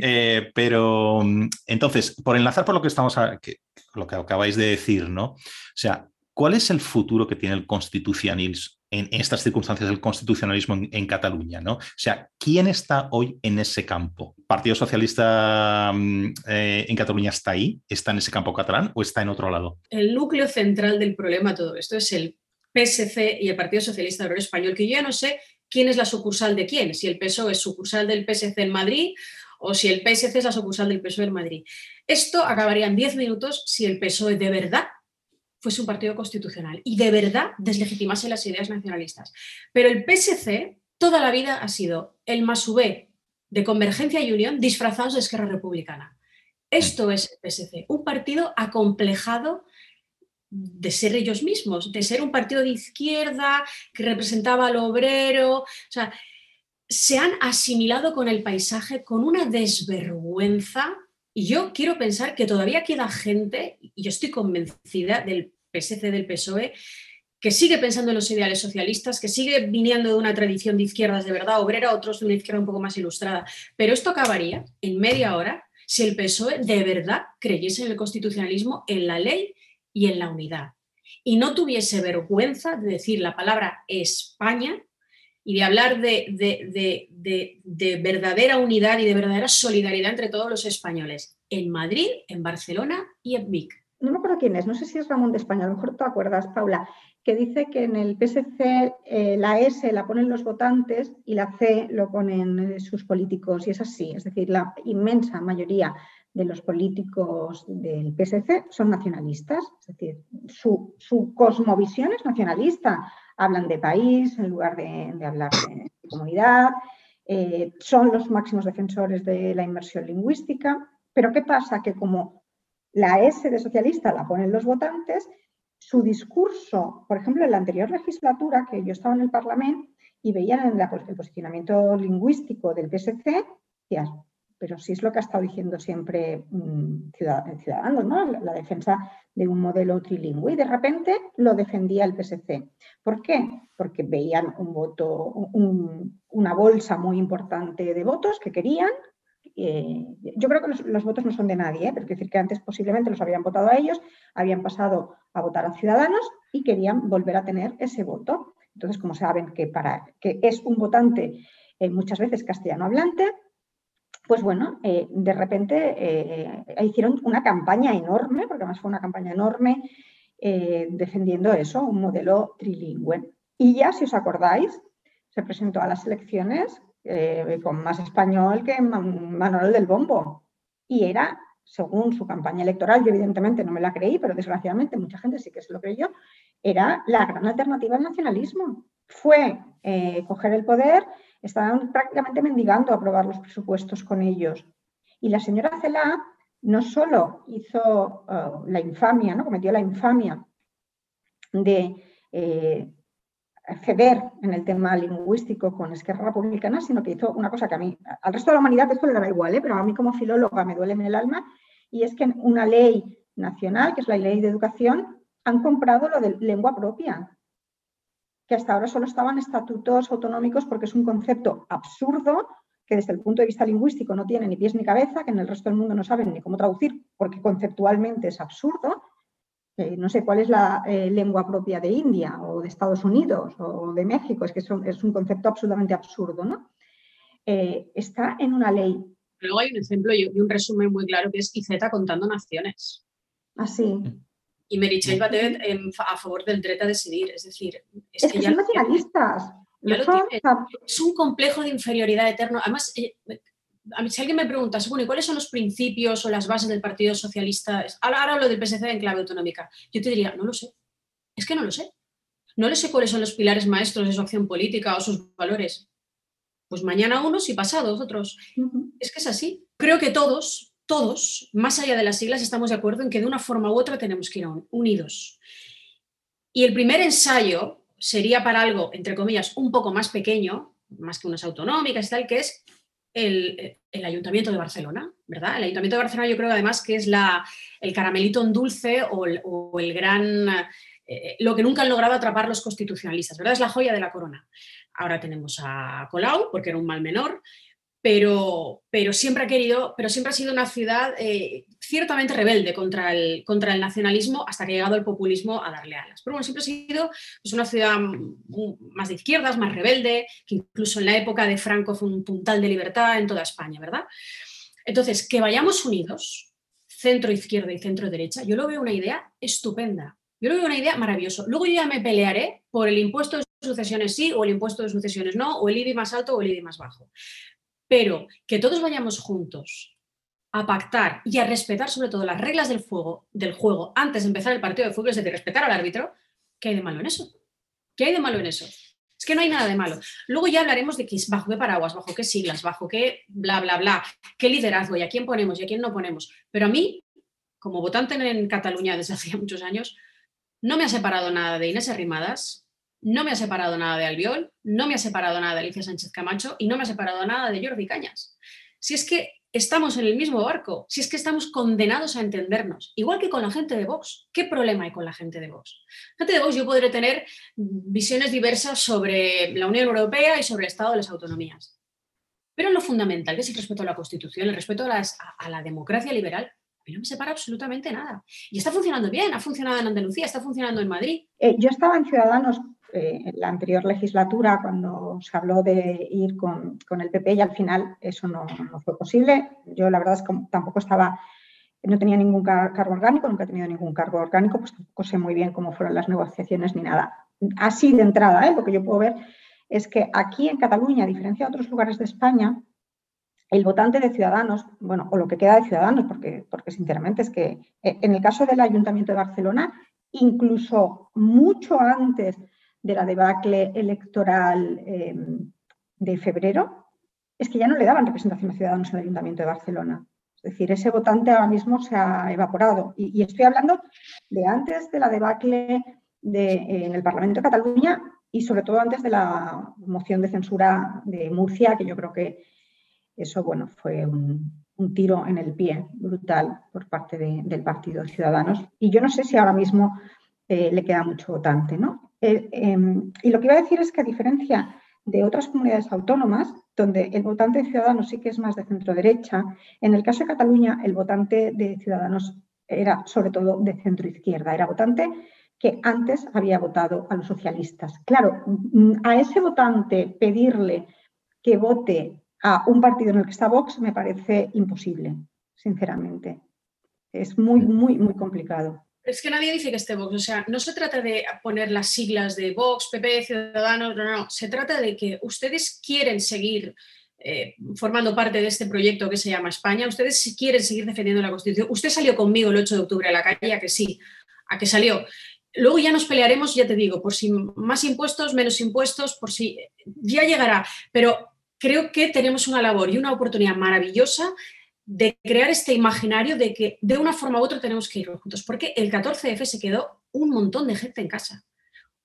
Eh, pero entonces, por enlazar por lo que estamos, a, que, lo que acabáis de decir, ¿no? O sea, ¿cuál es el futuro que tiene el constitucionalismo? En, estas circunstancias del constitucionalismo en, Cataluña, ¿no? O sea, ¿quién está hoy en ese campo? ¿Partido Socialista mm, eh, en Cataluña está ahí? ¿Está en ese campo catalán o está en otro lado? El núcleo central del problema de todo esto es el PSC y el Partido Socialista Obrero Español, que yo ya no sé quién es la sucursal de quién, si el PSOE es sucursal del PSC en Madrid o si el PSC es la sucursal del PSOE en Madrid. Esto acabaría en 10 minutos si el PSOE de verdad fuese un partido constitucional y de verdad deslegitimase las ideas nacionalistas. Pero el PSC toda la vida ha sido el B de Convergencia y Unión disfrazados de Esquerra Republicana. Esto es el PSC, un partido acomplejado de ser ellos mismos, de ser un partido de izquierda que representaba al obrero. O sea, se han asimilado con el paisaje con una desvergüenza y yo quiero pensar que todavía queda gente, y yo estoy convencida del PSC del PSOE, que sigue pensando en los ideales socialistas, que sigue viniendo de una tradición de izquierdas de verdad obrera, otros de una izquierda un poco más ilustrada. Pero esto acabaría en media hora si el PSOE de verdad creyese en el constitucionalismo, en la ley y en la unidad. Y no tuviese vergüenza de decir la palabra España y de hablar de, de, verdadera unidad y de verdadera solidaridad entre todos los españoles, en Madrid, en Barcelona y en Vic. No me acuerdo quién es, no sé si es Ramón de España, a lo mejor te acuerdas, Paula, que dice que en el PSC eh, la S la ponen los votantes y la C lo ponen eh, sus políticos, y es así, es decir, la inmensa mayoría de los políticos del PSC son nacionalistas, es decir, su, cosmovisión es nacionalista hablan de país en lugar de, hablar de, comunidad, eh, son los máximos defensores de la inmersión lingüística, pero ¿qué pasa? Que como la S de socialista la ponen los votantes, su discurso, por ejemplo, en la anterior legislatura, que yo estaba en el Parlamento y veían el posicionamiento lingüístico del PSC, pero sí es lo que ha estado diciendo siempre mm, Ciudadanos, ¿no? la, defensa de un modelo trilingüe y de repente lo defendía el PSC. ¿Por qué? Porque veían un voto, una bolsa muy importante de votos que querían. Eh, yo creo que los, votos no son de nadie, ¿eh? pero quiero decir que antes posiblemente los habían votado a ellos, habían pasado a votar a Ciudadanos y querían volver a tener ese voto. Entonces, como saben que, para, que es un votante eh, muchas veces castellano hablante, pues bueno, de repente hicieron una campaña enorme, porque además fue una campaña enorme, defendiendo eso, un modelo trilingüe. Y ya, si os acordáis, se presentó a las elecciones con más español que Manuel del Bombo. Y era, según su campaña electoral, yo evidentemente no me la creí, pero desgraciadamente mucha gente sí que se lo creyó, era la gran alternativa al nacionalismo. Fue coger el poder estaban prácticamente mendigando aprobar los presupuestos con ellos. Y la señora Celá no solo hizo uh, la infamia, cometió la infamia de eh, ceder en el tema lingüístico con Esquerra Republicana, sino que hizo una cosa que a mí, al resto de la humanidad esto le dará igual, ¿eh? pero a mí como filóloga me duele en el alma, y es que en una ley nacional, que es la ley de educación, han comprado lo de lengua propia que hasta ahora solo estaban estatutos autonómicos porque es un concepto absurdo que desde el punto de vista lingüístico no tiene ni pies ni cabeza, que en el resto del mundo no saben ni cómo traducir porque conceptualmente es absurdo. Eh, no sé cuál es la eh, lengua propia de India o de Estados Unidos o de México, es que es un, concepto absolutamente absurdo, ¿no? Eh, está en una ley. Luego hay un ejemplo y un resumen muy claro que es IZ contando naciones. Así. Ah, y Meritxell Batet a favor del derecho a decidir. Es decir, es, que, son nacionalistas. es un complejo de inferioridad eterno. Además, a mí, si alguien me pregunta, bueno, ¿y cuáles son los principios o las bases del Partido Socialista? Ahora, ahora hablo del PSC en clave autonómica. Yo te diría, no lo sé. Es que no lo sé. No le sé cuáles son los pilares maestros de su acción política o sus valores. Pues mañana unos y pasados otros. Es que es así. Creo que todos, todos, más allá de las siglas, estamos de acuerdo en que de una forma u otra tenemos que ir unidos. Y el primer ensayo sería para algo, entre comillas, un poco más pequeño, más que unas autonómicas y tal, que es el, Ayuntamiento de Barcelona, ¿verdad? El Ayuntamiento de Barcelona yo creo además que es la, el caramelito en dulce o el, gran... Eh, lo que nunca han logrado atrapar los constitucionalistas, ¿verdad? Es la joya de la corona. Ahora tenemos a Colau, porque era un mal menor, pero, pero, siempre ha querido, pero siempre ha sido una ciudad eh, ciertamente rebelde contra el, contra el nacionalismo hasta que ha llegado el populismo a darle alas. Pero bueno, siempre ha sido pues, una ciudad más de izquierdas, más rebelde, que incluso en la época de Franco fue un puntal de libertad en toda España, ¿verdad? Entonces, que vayamos unidos, centro izquierda y centro derecha, yo lo veo una idea estupenda. Yo lo veo una idea maravillosa. Luego yo ya me pelearé por el impuesto de sucesiones sí o el impuesto de sucesiones no, o el IBI más alto o el IBI más bajo pero que todos vayamos juntos a pactar y a respetar sobre todo las reglas del, del juego antes de empezar el partido de fútbol, es decir, respetar al árbitro, ¿qué hay de malo en eso? ¿Qué hay de malo en eso? Es que no hay nada de malo. Luego ya hablaremos de qué, bajo qué paraguas, bajo qué siglas, bajo qué bla, bla, bla, qué liderazgo y a quién ponemos y a quién no ponemos. Pero a mí, como votante en Cataluña desde hace muchos años, no me ha separado nada de Inés Arrimadas, no me ha separado nada de Albiol, no me ha separado nada de Alicia Sánchez Camacho y no me ha separado nada de Jordi Cañas. Si es que estamos en el mismo barco, si es que estamos condenados a entendernos, igual que con la gente de Vox. ¿Qué problema hay con la gente de Vox? La gente de Vox yo podré tener visiones diversas sobre la Unión Europea y sobre el Estado de las autonomías. Pero lo fundamental, que es el respeto a la Constitución, el respeto a, la democracia liberal, a mí no me separa absolutamente nada. Y está funcionando bien, ha funcionado en Andalucía, está funcionando en Madrid. Eh, yo estaba en Ciudadanos en eh, la anterior legislatura cuando se habló de ir con, el PP y al final eso no, fue posible. Yo la verdad es que tampoco estaba, no tenía ningún cargo orgánico, nunca he tenido ningún cargo orgánico, pues tampoco sé muy bien cómo fueron las negociaciones ni nada. Así de entrada, ¿eh? lo que yo puedo ver es que aquí en Cataluña, a diferencia de otros lugares de España, el votante de Ciudadanos, bueno, o lo que queda de Ciudadanos, porque, porque sinceramente es que eh, en el caso del Ayuntamiento de Barcelona, incluso mucho antes de la debacle electoral em, de febrero, es que ya no le daban representación a ciudadanos en el Ayuntamiento de Barcelona. Es decir, ese votante ahora mismo se ha evaporado. Y, estoy hablando de antes de la debacle de, en el Parlamento de Cataluña y sobre todo antes de la moción de censura de Murcia, que yo creo que Eso, bueno, fue un, tiro en el pie brutal por parte del Partido Ciudadanos. Y yo no sé si ahora mismo eh, le queda mucho votante, ¿no? Eh, em, y lo que iba a decir es que a diferencia de otras comunidades autónomas, donde el votante de Ciudadanos sí que es más de centro derecha, en el caso de Cataluña el votante de Ciudadanos era sobre todo de centro izquierda, era votante que antes había votado a los socialistas. Claro, mm, a ese votante pedirle que vote a un partido en el que está Vox me parece imposible, sinceramente. Es muy, muy, muy complicado. Es que nadie dice que esté Vox, o sea, no se trata de poner las siglas de Vox, PP, Ciudadanos, no, no, se trata de que ustedes quieren seguir eh, formando parte de este proyecto que se llama España, ustedes quieren seguir defendiendo la Constitución. Usted salió conmigo el 8 de octubre a la calle, a que sí, a que salió. Luego ya nos pelearemos, ya te digo, por si más impuestos, menos impuestos, por si ya llegará. Pero creo que tenemos una labor y una oportunidad maravillosa de crear este imaginario de que de una forma u otra tenemos que ir juntos. Porque el 14F se quedó un montón de gente en casa.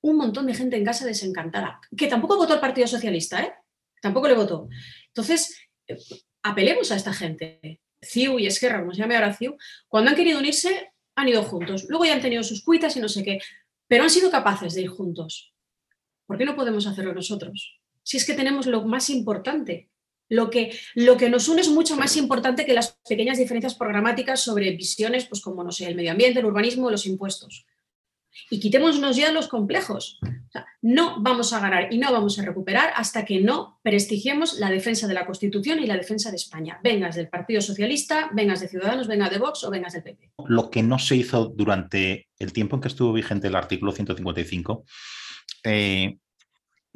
Un montón de gente en casa desencantada. Que tampoco votó el Partido Socialista, ¿eh? Tampoco le votó. Entonces, eh, apelemos a esta gente. CIU y Esquerra, como se llama ahora CIU, cuando han querido unirse, han ido juntos. Luego ya han tenido sus cuitas y no sé qué, pero han sido capaces de ir juntos. ¿Por qué no podemos hacerlo nosotros? Si es que tenemos lo más importante. Lo que, lo que nos une es mucho más importante que las pequeñas diferencias programáticas sobre visiones, pues como, no sé, el medio ambiente, el urbanismo, los impuestos y quitémonos ya los complejos. no vamos a ganar y no vamos a recuperar hasta que no prestigiemos la defensa de la Constitución y la defensa de España. Vengas del Partido Socialista, vengas de Ciudadanos, vengas de Vox o vengas del PP. Lo que no se hizo durante el tiempo en que estuvo vigente el artículo 155 eh,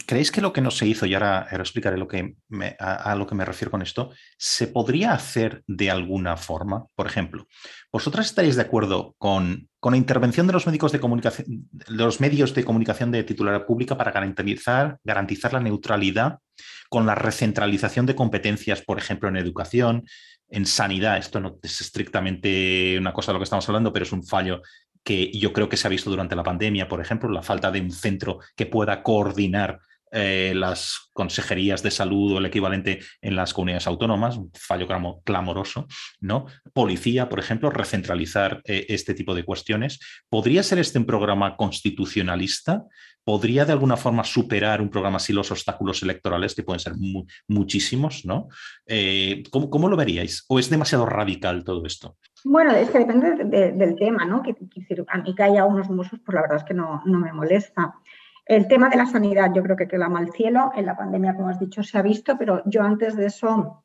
¿Creéis que lo que no se hizo, y ahora, explicaré lo que a, lo que me refiero con esto, se podría hacer de alguna forma? Por ejemplo, ¿vosotras estaréis de acuerdo con, con la intervención de los, médicos de, comunicación, de los medios de comunicación de titularidad pública para garantizar, garantizar la neutralidad con la recentralización de competencias, por ejemplo, en educación, en sanidad? Esto no es estrictamente una cosa de lo que estamos hablando, pero es un fallo que yo creo que se ha visto durante la pandemia, por ejemplo, la falta de un centro que pueda coordinar eh, las consejerías de salud o el equivalente en las comunidades autónomas, un fallo clamoroso, ¿no? Policía, por ejemplo, recentralizar eh, este tipo de cuestiones. ¿Podría ser este un programa constitucionalista? ¿Podría de alguna forma superar un programa así los obstáculos electorales, que pueden ser muchísimos, ¿no? Eh, ¿cómo, lo veríais? ¿O es demasiado radical todo esto? Bueno, es que depende del tema, ¿no? Que, a mí que haya unos musos, pues la verdad es que no, me molesta. El tema de la sanidad yo creo que clama al cielo. En la pandemia, como has dicho, se ha visto, pero yo antes de eso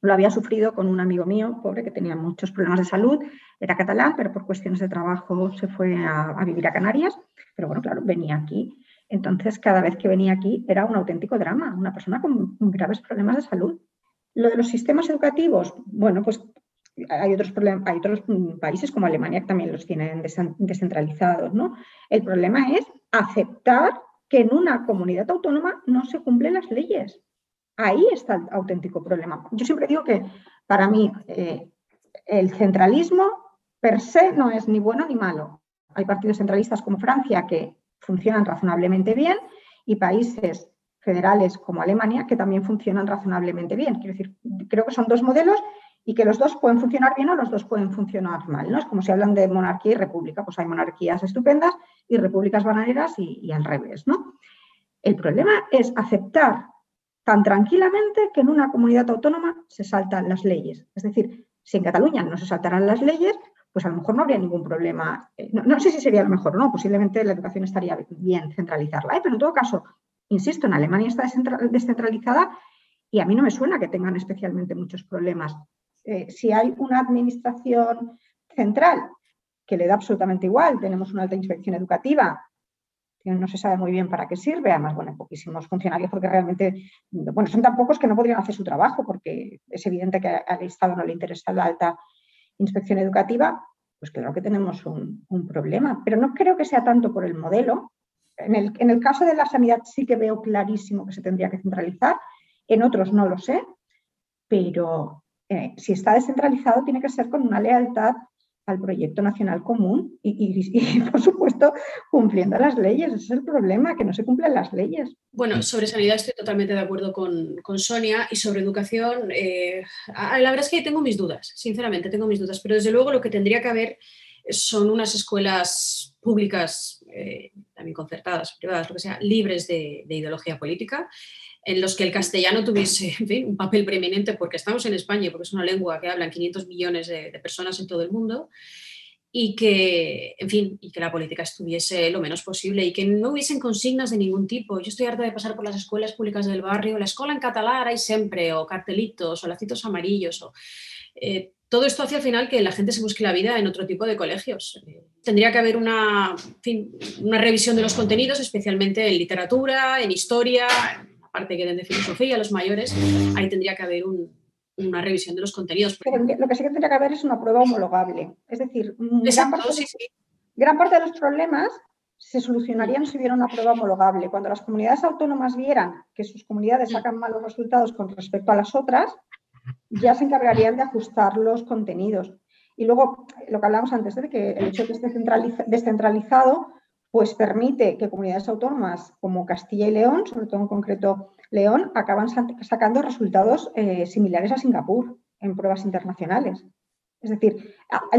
lo había sufrido con un amigo mío, pobre, que tenía muchos problemas de salud. Era catalán, pero por cuestiones de trabajo se fue a, vivir a Canarias. Pero bueno, claro, venía aquí. Entonces, cada vez que venía aquí era un auténtico drama, una persona con graves problemas de salud. Lo de los sistemas educativos, bueno, pues hay otros, hay otros países como Alemania que también los tienen descentralizados, ¿no? El problema es aceptar que en una comunidad autónoma no se cumplen las leyes. Ahí está el auténtico problema. Yo siempre digo que para mí eh, el centralismo per se no es ni bueno ni malo. Hay partidos centralistas como Francia que funcionan razonablemente bien y países federales como Alemania que también funcionan razonablemente bien. Quiero decir, creo que son dos modelos y que los dos pueden funcionar bien o los dos pueden funcionar mal. ¿no? Es como si hablan de monarquía y república, pues hay monarquías estupendas y repúblicas bananeras y, al revés. ¿no? El problema es aceptar tan tranquilamente que en una comunidad autónoma se saltan las leyes. Es decir, si en Cataluña no se saltaran las leyes, pues a lo mejor no habría ningún problema. Eh, no, sé si sería lo mejor o no, posiblemente la educación estaría bien centralizarla, ¿eh? pero en todo caso, insisto, en Alemania está descentralizada y a mí no me suena que tengan especialmente muchos problemas eh, si hay una administración central que le da absolutamente igual, tenemos una alta inspección educativa, que no se sabe muy bien para qué sirve, además, bueno, hay poquísimos funcionarios porque realmente, bueno, son tan pocos que no podrían hacer su trabajo porque es evidente que al Estado no le interesa la alta inspección educativa, pues claro que tenemos un, problema, pero no creo que sea tanto por el modelo. En el, en el caso de la sanidad sí que veo clarísimo que se tendría que centralizar, en otros no lo sé, pero eh, si está descentralizado, tiene que ser con una lealtad al proyecto nacional común y, por supuesto, cumpliendo las leyes. Ese es el problema, que no se cumplen las leyes. Bueno, sobre sanidad estoy totalmente de acuerdo con, Sonia y sobre educación, eh, la verdad es que tengo mis dudas, sinceramente tengo mis dudas, pero desde luego lo que tendría que haber son unas escuelas públicas, eh, también concertadas, privadas, lo que sea, libres de, ideología política, en los que el castellano tuviese un papel preeminente, porque estamos en España porque es una lengua que hablan 500 millones de, personas en todo el mundo, y que, en fin, y que la política estuviese lo menos posible y que no hubiesen consignas de ningún tipo. Yo estoy harta de pasar por las escuelas públicas del barrio, la escuela en catalán hay siempre, o cartelitos, o lacitos amarillos, o... Eh, todo esto hace al final que la gente se busque la vida en otro tipo de colegios. Tendría que haber una, una revisión de los contenidos, especialmente en literatura, en historia, aparte que de filosofía, los mayores, ahí tendría que haber una revisión de los contenidos. lo que sí que tendría que haber es una prueba homologable. Es decir, gran, parte de, gran parte de los problemas se solucionarían si hubiera una prueba homologable. Cuando las comunidades autónomas vieran que sus comunidades sacan malos resultados con respecto a las otras, ya se encargarían de ajustar los contenidos. Y luego, lo que hablamos antes, de que el hecho de que esté descentralizado, pues permite que comunidades autónomas como Castilla y León, sobre todo en concreto León, acaban sacando resultados eh, similares a Singapur en pruebas internacionales. Es decir,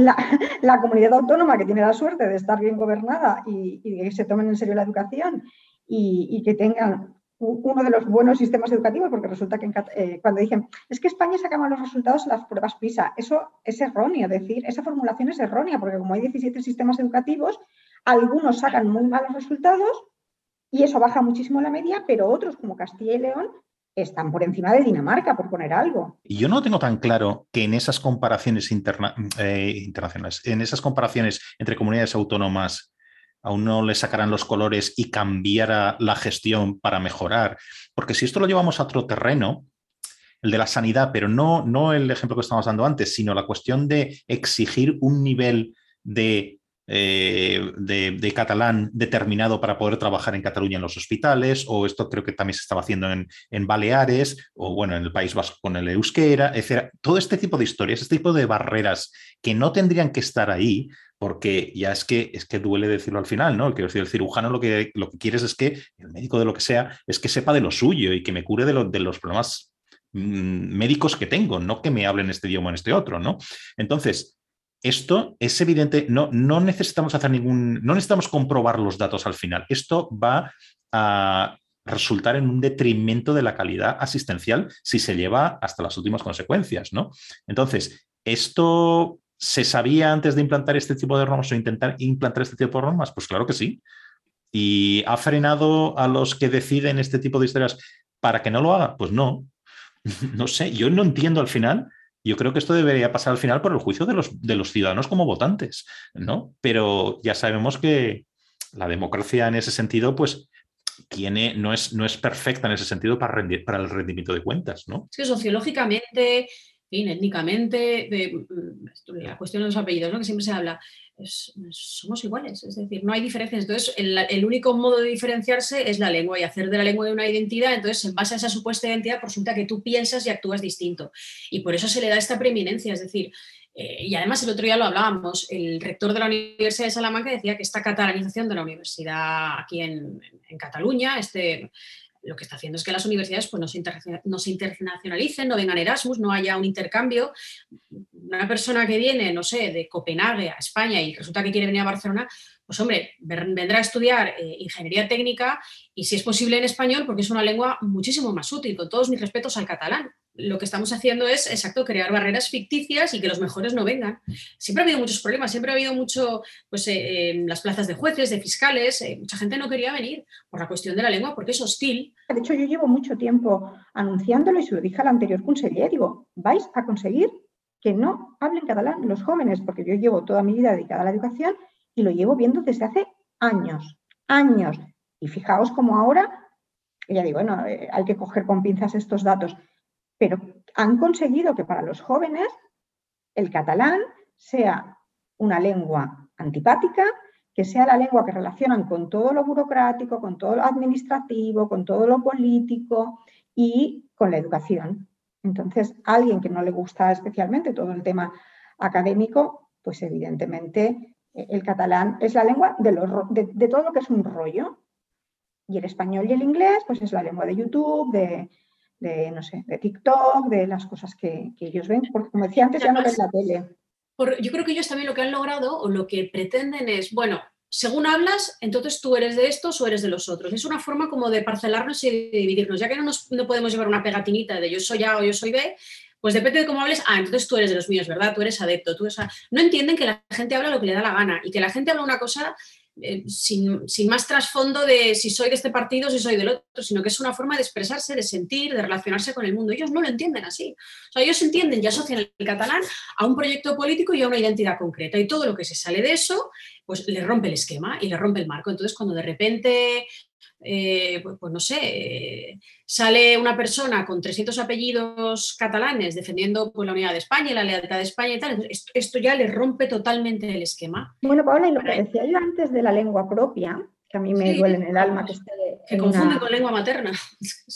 la, comunidad autónoma que tiene la suerte de estar bien gobernada y, que se tomen en serio la educación y, y que tengan uno de los buenos sistemas educativos, porque resulta que eh, cuando dicen, es que España saca malos resultados en las pruebas PISA, eso es erróneo, decir, esa formulación es errónea, porque como hay 17 sistemas educativos, algunos sacan muy malos resultados y eso baja muchísimo la media, pero otros, como Castilla y León, están por encima de Dinamarca, por poner algo. Y yo no tengo tan claro que en esas comparaciones eh, internacionales, en esas comparaciones entre comunidades autónomas, a uno le sacarán los colores y cambiara la gestión para mejorar. Porque si esto lo llevamos a otro terreno, el de la sanidad, pero no, no el ejemplo que estábamos dando antes, sino la cuestión de exigir un nivel de, eh, de, catalán determinado para poder trabajar en Cataluña en los hospitales, o esto creo que también se estaba haciendo en, en Baleares, o bueno, en el País Vasco con el euskera, etc. Todo este tipo de historias, este tipo de barreras que no tendrían que estar ahí, porque ya es que, es que duele decirlo al final, ¿no? Quiero decir, el cirujano lo que, lo que quieres es que, el médico de lo que sea, es que sepa de lo suyo y que me cure de, de los problemas mm, médicos que tengo, no que me hablen este idioma o en este otro, ¿no? Entonces, esto es evidente, no, no necesitamos hacer ningún, no necesitamos comprobar los datos al final. Esto va a resultar en un detrimento de la calidad asistencial si se lleva hasta las últimas consecuencias, ¿no? Entonces, esto ¿Se sabía antes de implantar este tipo de normas o intentar implantar este tipo de normas? Pues claro que sí. ¿Y ha frenado a los que deciden este tipo de historias para que no lo haga? Pues no. No sé, yo no entiendo al final. Yo creo que esto debería pasar al final por el juicio de los, de los ciudadanos como votantes, ¿no? Pero ya sabemos que la democracia en ese sentido, pues tiene, no es, no es perfecta en ese sentido para, rendir, para el rendimiento de cuentas, ¿no? Es sociológicamente fin, étnicamente, de, mm, la cuestión de los apellidos, ¿no? que siempre se habla, somos iguales, es decir, no hay diferencias. Entonces, el, único modo de diferenciarse es la lengua y hacer de la lengua una identidad. Entonces, en base a esa supuesta identidad, resulta que tú piensas y actúas distinto. Y por eso se le da esta preeminencia, es decir, eh, y además el otro día lo hablábamos, el rector de la Universidad de Salamanca decía que esta catalanización de la universidad aquí en Cataluña, este lo que está haciendo es que las universidades pues, no, se internacionalicen, no vengan Erasmus, no haya un intercambio. Una persona que viene, no sé, de Copenhague a España y resulta que quiere venir a Barcelona, pues hombre, vendrá a estudiar eh, ingeniería técnica y si es posible en español, porque es una lengua muchísimo más útil, con todos mis respetos al catalán. Lo que estamos haciendo es, exacto, crear barreras ficticias y que los mejores no vengan. Siempre ha habido muchos problemas, siempre ha habido mucho, pues eh, en las plazas de jueces, de fiscales, eh, mucha gente no quería venir por la cuestión de la lengua porque es hostil. De hecho, yo llevo mucho tiempo anunciándolo y se lo dije al anterior conseller, digo, vais a conseguir que no hablen catalán los jóvenes, porque yo llevo toda mi vida dedicada a la educación y lo llevo viendo desde hace años, años. Y fijaos como ahora, ya digo, bueno, eh, hay que coger con pinzas estos datos, pero han conseguido que para los jóvenes el catalán sea una lengua antipática, que sea la lengua que relacionan con todo lo burocrático, con todo lo administrativo, con todo lo político y con la educación. Entonces, alguien que no le gusta especialmente todo el tema académico, pues evidentemente eh, el catalán es la lengua de, de, todo lo que es un rollo. Y el español y el inglés, pues es la lengua de YouTube, de, no sé, de TikTok, de las cosas que, ellos ven, porque como decía antes, ya no ven la tele. yo creo que ellos también lo que han logrado o lo que pretenden es, bueno, según hablas, entonces tú eres de estos o eres de los otros. Es una forma como de parcelarnos y de dividirnos. Ya que no, nos, no podemos llevar una pegatinita de yo soy A o yo soy B, pues depende de cómo hables, ah, entonces tú eres de los míos, ¿verdad? Tú eres adepto, tú eres No entienden que la gente habla lo que le da la gana y que la gente habla una cosa eh, sin, más trasfondo de si soy de este partido si soy del otro, sino que es una forma de expresarse, de sentir, de relacionarse con el mundo. Ellos no lo entienden así. O sea, ellos entienden y asocian el catalán a un proyecto político y a una identidad concreta. Y todo lo que se sale de eso, pues le rompe el esquema y le rompe el marco. Entonces, cuando de repente eh, pues, pues, no sé, sale una persona con 300 apellidos catalanes defendiendo pues, la unidad de España y la lealtad de España y tal, esto, ya le rompe totalmente el esquema. Bueno, Paula, y lo que decía yo antes de la lengua propia, que a mí me duele en el alma que esté... Que confunde con lengua materna.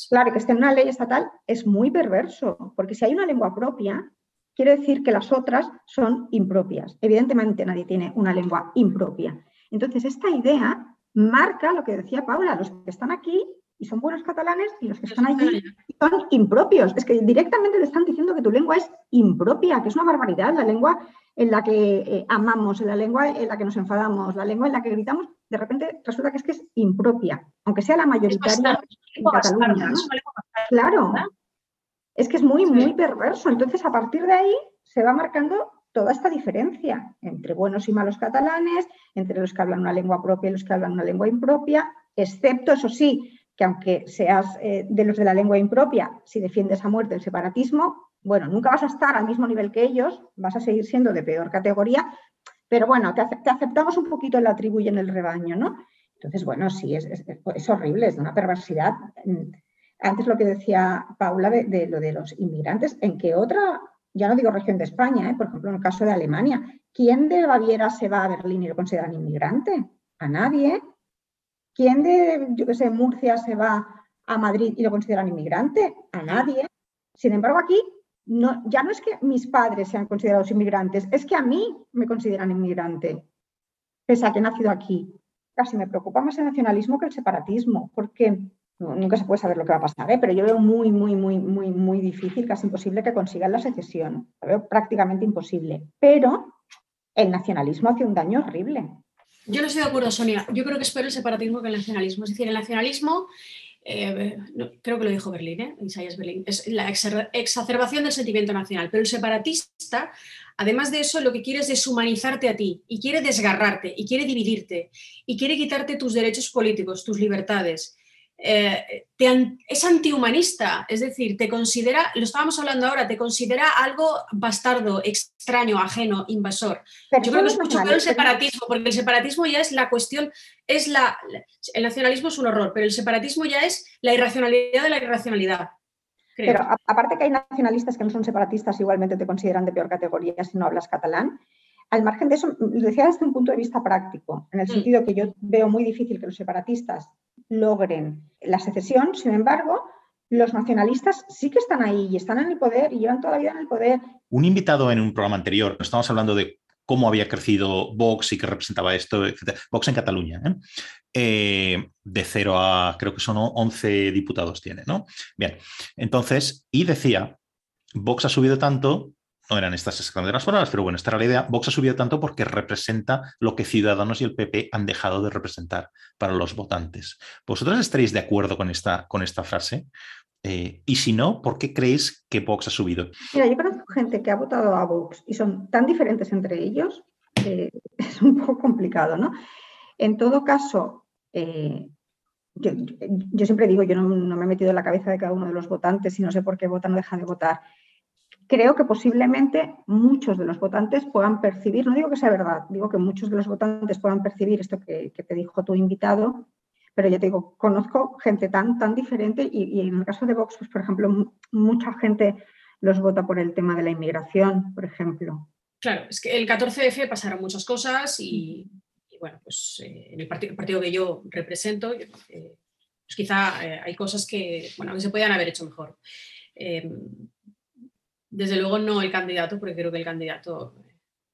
Claro, que esté en una ley estatal es muy perverso, porque si hay una lengua propia, quiere decir que las otras son impropias. Evidentemente nadie tiene una lengua impropia. Entonces, esta idea marca lo que decía Paula, los que están aquí y son buenos catalanes y los que están allí son impropios. Es que directamente te están diciendo que tu lengua es impropia, que es una barbaridad. La lengua en la que eh, amamos, la lengua en la que nos enfadamos, la lengua en la que gritamos, de repente resulta que es que es impropia, aunque sea la mayoritaria en Cataluña. Claro, es que es muy, muy perverso. Entonces, a partir de ahí se va marcando toda esta diferencia entre buenos y malos catalanes, entre los que hablan una lengua propia y los que hablan una lengua impropia, excepto, eso sí, que aunque seas eh, de los de la lengua impropia, si defiendes a muerte el separatismo, bueno, nunca vas a estar al mismo nivel que ellos, vas a seguir siendo de peor categoría, pero bueno, te, aceptamos un poquito en la tribu y en el rebaño, ¿no? Entonces, bueno, sí, es, es, horrible, es de una perversidad. Antes lo que decía Paula de, lo de los inmigrantes, ¿en qué otra ya no digo región de España, ¿eh? por ejemplo, en el caso de Alemania, ¿quién de Baviera se va a Berlín y lo consideran inmigrante? A nadie. ¿Quién de, yo qué sé, Murcia se va a Madrid y lo consideran inmigrante? A nadie. Sin embargo, aquí no, ya no es que mis padres sean considerados inmigrantes, es que a mí me consideran inmigrante, pese a que he nacido aquí. Casi me preocupa más el nacionalismo que el separatismo, porque nunca se puede saber lo que va a pasar, ¿eh? pero yo veo muy, muy, muy, muy, muy difícil, casi imposible que consigan la secesión. Lo veo prácticamente imposible. Pero el nacionalismo hace un daño horrible. Yo no estoy de acuerdo, Sonia. Yo creo que es peor el separatismo que el nacionalismo. Es decir, el nacionalismo, eh, creo que lo dijo Berlín, ¿eh? Isaías Berlín, es la exacerbación del sentimiento nacional. Pero el separatista, además de eso, lo que quiere es deshumanizarte a ti y quiere desgarrarte y quiere dividirte y quiere quitarte tus derechos políticos, tus libertades eh, es antihumanista, es decir, te considera, lo estábamos hablando ahora, te considera algo bastardo, extraño, ajeno, invasor. Yo creo que es mucho peor el separatismo, porque el separatismo ya es la cuestión, es la, el nacionalismo es un horror, pero el separatismo ya es la irracionalidad de la irracionalidad. Pero aparte que hay nacionalistas que no son separatistas, igualmente te consideran de peor categoría si no hablas catalán. Al margen de eso, lo decía desde un punto de vista práctico, en el mm. sentido que yo veo muy difícil que los separatistas logren la secesión, sin embargo, los nacionalistas sí que están ahí y están en el poder y llevan toda la vida en el poder. Un invitado en un programa anterior, estamos hablando de cómo había crecido Vox y qué representaba esto, etc. Vox en Cataluña, ¿eh? Eh, de cero a, creo que son 11 diputados tiene, ¿no? Bien, entonces, y decía, Vox ha subido tanto no eran estas exactamente las palabras, pero bueno, esta era la idea. Vox ha subido tanto porque representa lo que Ciudadanos y el PP han dejado de representar para los votantes. ¿Vosotros estaréis de acuerdo con esta, con esta frase? Eh, y si no, ¿por qué creéis que Vox ha subido? Mira, yo conozco gente que ha votado a Vox y son tan diferentes entre ellos, que es un poco complicado, ¿no? En todo caso, eh, yo, siempre digo, yo no, no, me he metido en la cabeza de cada uno de los votantes y no sé por qué votan o dejan de votar creo que posiblemente muchos de los votantes puedan percibir, no digo que sea verdad, digo que muchos de los votantes puedan percibir esto que, te dijo tu invitado, pero yo te digo, conozco gente tan, tan diferente y, en el caso de Vox, pues, por ejemplo, mucha gente los vota por el tema de la inmigración, por ejemplo. Claro, es que el 14F pasaron muchas cosas y, bueno, pues eh, en el partido, que yo represento, eh, pues quizá eh, hay cosas que, bueno, que se podían haber hecho mejor. Desde luego no el candidato, porque creo que el candidato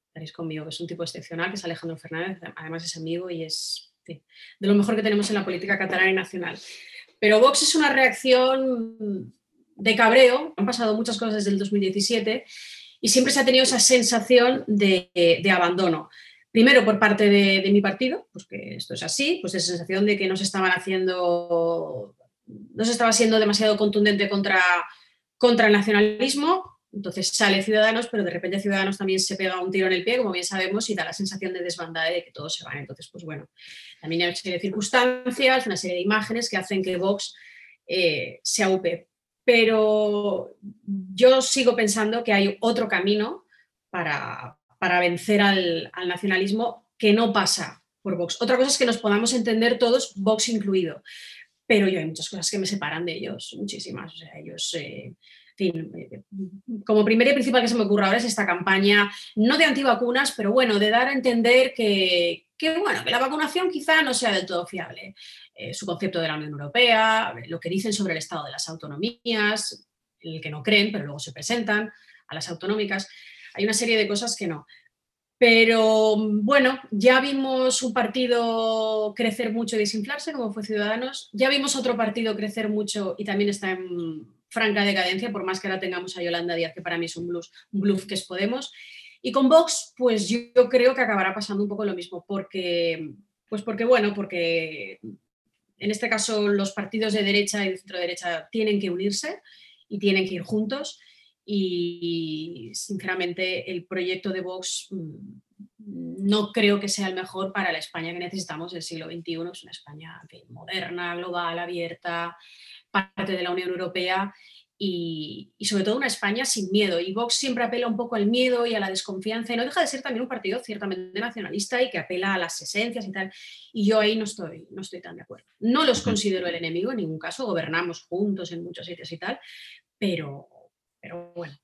estaréis conmigo, que es un tipo excepcional, que es Alejandro Fernández, además es amigo y es de lo mejor que tenemos en la política catalana y nacional. Pero Vox es una reacción de cabreo, han pasado muchas cosas desde el 2017 y siempre se ha tenido esa sensación de, abandono. Primero por parte de, mi partido, pues que esto es así, pues esa sensación de que no se estaban haciendo, no se estaba siendo demasiado contundente contra, contra el nacionalismo, entonces sale Ciudadanos, pero de repente Ciudadanos también se pega un tiro en el pie, como bien sabemos, y da la sensación de desbandada de que todos se van. Entonces, pues bueno, también hay una serie de circunstancias, una serie de imágenes que hacen que Vox eh, se aupe pero yo sigo pensando que hay otro camino para, vencer al, nacionalismo que no pasa por Vox. Otra cosa es que nos podamos entender todos, Vox incluido, pero yo hay muchas cosas que me separan de ellos, muchísimas. O sea, ellos, eh, fin, como primera y principal que se me ocurre ahora es esta campaña, no de antivacunas, pero bueno, de dar a entender que, que, bueno, que la vacunación quizá no sea del todo fiable. Eh, su concepto de la Unión Europea, lo que dicen sobre el estado de las autonomías, el que no creen, pero luego se presentan a las autonómicas. Hay una serie de cosas que no. Pero bueno, ya vimos un partido crecer mucho y desinflarse, como fue Ciudadanos. Ya vimos otro partido crecer mucho y también está en franca decadencia, por más que ahora tengamos a Yolanda Díaz, que para mí es un bluff, un bluff que es Podemos. Y con Vox, pues yo creo que acabará pasando un poco lo mismo, porque, pues porque bueno, porque en este caso los partidos de derecha y de centro derecha tienen que unirse y tienen que ir juntos. Y sinceramente el proyecto de Vox mm, no creo que sea el mejor para la España que necesitamos del siglo XXI. Es una España moderna, global, abierta, parte de la Unión Europea y, sobre todo una España sin miedo. Y Vox siempre apela un poco al miedo y a la desconfianza y no deja de ser también un partido ciertamente nacionalista y que apela a las esencias y tal. Y yo ahí no estoy, no estoy tan de acuerdo. No los considero el enemigo en ningún caso, gobernamos juntos en muchos sitios y tal, pero, pero bueno.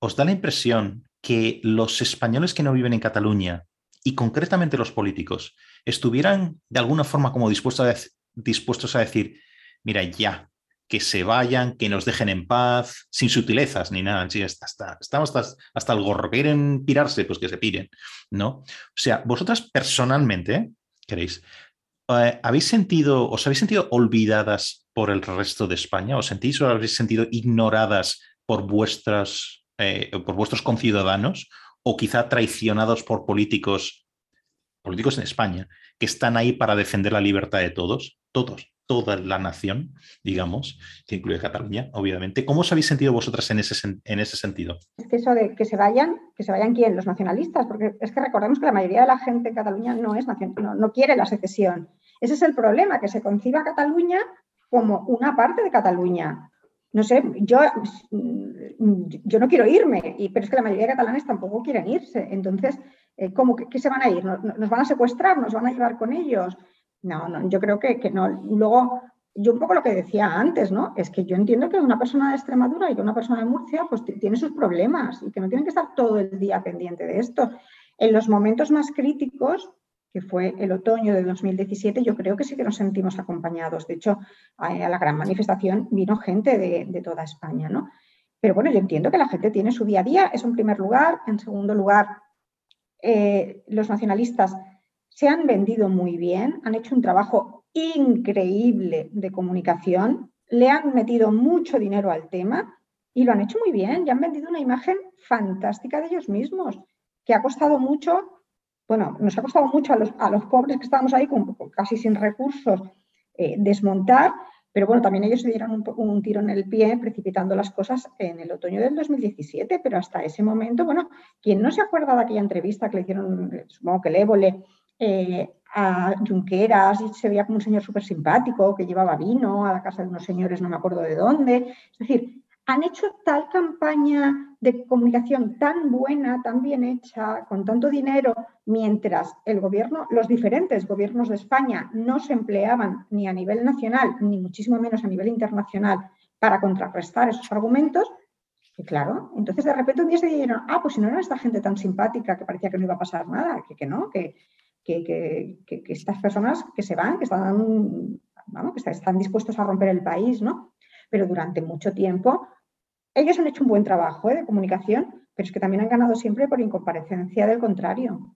¿Os da la impresión que los españoles que no viven en Cataluña y concretamente los políticos estuvieran de alguna forma como dispuestos a, dispuestos a decir, mira, ya, que se vayan, que nos dejen en paz, sin sutilezas ni nada. hasta, estamos hasta, el gorro. Quieren pirarse, pues que se piren. ¿no? O sea, vosotras personalmente, queréis, eh, ¿habéis sentido, os habéis sentido olvidadas por el resto de España? ¿Os sentís o habéis sentido ignoradas por, vuestras, eh, por vuestros conciudadanos? ¿O quizá traicionados por políticos, políticos en España, que están ahí para defender la libertad de todos? Todos toda la nación, digamos, que incluye Cataluña, obviamente. ¿Cómo os habéis sentido vosotras en ese, en ese sentido? Es que eso de que se vayan, que se vayan quién, los nacionalistas, porque es que recordemos que la mayoría de la gente en Cataluña no es no, quiere la secesión. Ese es el problema, que se conciba Cataluña como una parte de Cataluña. No sé, yo, no quiero irme, pero es que la mayoría de catalanes tampoco quieren irse. Entonces, eh, ¿cómo que, se van a ir? ¿Nos van a secuestrar? ¿Nos van a llevar con ellos? No, no, yo creo que, no. Luego, yo un poco lo que decía antes, ¿no? Es que yo entiendo que una persona de Extremadura y que una persona de Murcia, pues tiene sus problemas y que no tienen que estar todo el día pendiente de esto. En los momentos más críticos, que fue el otoño de 2017, yo creo que sí que nos sentimos acompañados. De hecho, a, la gran manifestación vino gente de, toda España, ¿no? Pero bueno, yo entiendo que la gente tiene su día a día, eso en primer lugar. En segundo lugar, eh, los nacionalistas se han vendido muy bien, han hecho un trabajo increíble de comunicación, le han metido mucho dinero al tema y lo han hecho muy bien y han vendido una imagen fantástica de ellos mismos, que ha costado mucho, bueno, nos ha costado mucho a los, a los pobres que estábamos ahí con, casi sin recursos eh, desmontar, pero bueno, también ellos se dieron un, un, tiro en el pie precipitando las cosas en el otoño del 2017, pero hasta ese momento, bueno, quien no se acuerda de aquella entrevista que le hicieron, supongo que Évole, eh, a Junqueras y se veía como un señor súper simpático que llevaba vino a la casa de unos señores, no me acuerdo de dónde. Es decir, han hecho tal campaña de comunicación tan buena, tan bien hecha, con tanto dinero, mientras el gobierno, los diferentes gobiernos de España no se empleaban ni a nivel nacional, ni muchísimo menos a nivel internacional para contrarrestar esos argumentos, y claro, entonces de repente un día se dijeron, ah, pues si no era esta gente tan simpática que parecía que no iba a pasar nada, que, que no, que, que, estas personas que se van, que están, que están dispuestos a romper el país, ¿no? Pero durante mucho tiempo ellos han hecho un buen trabajo ¿eh? de comunicación, pero es que también han ganado siempre por incomparecencia del contrario.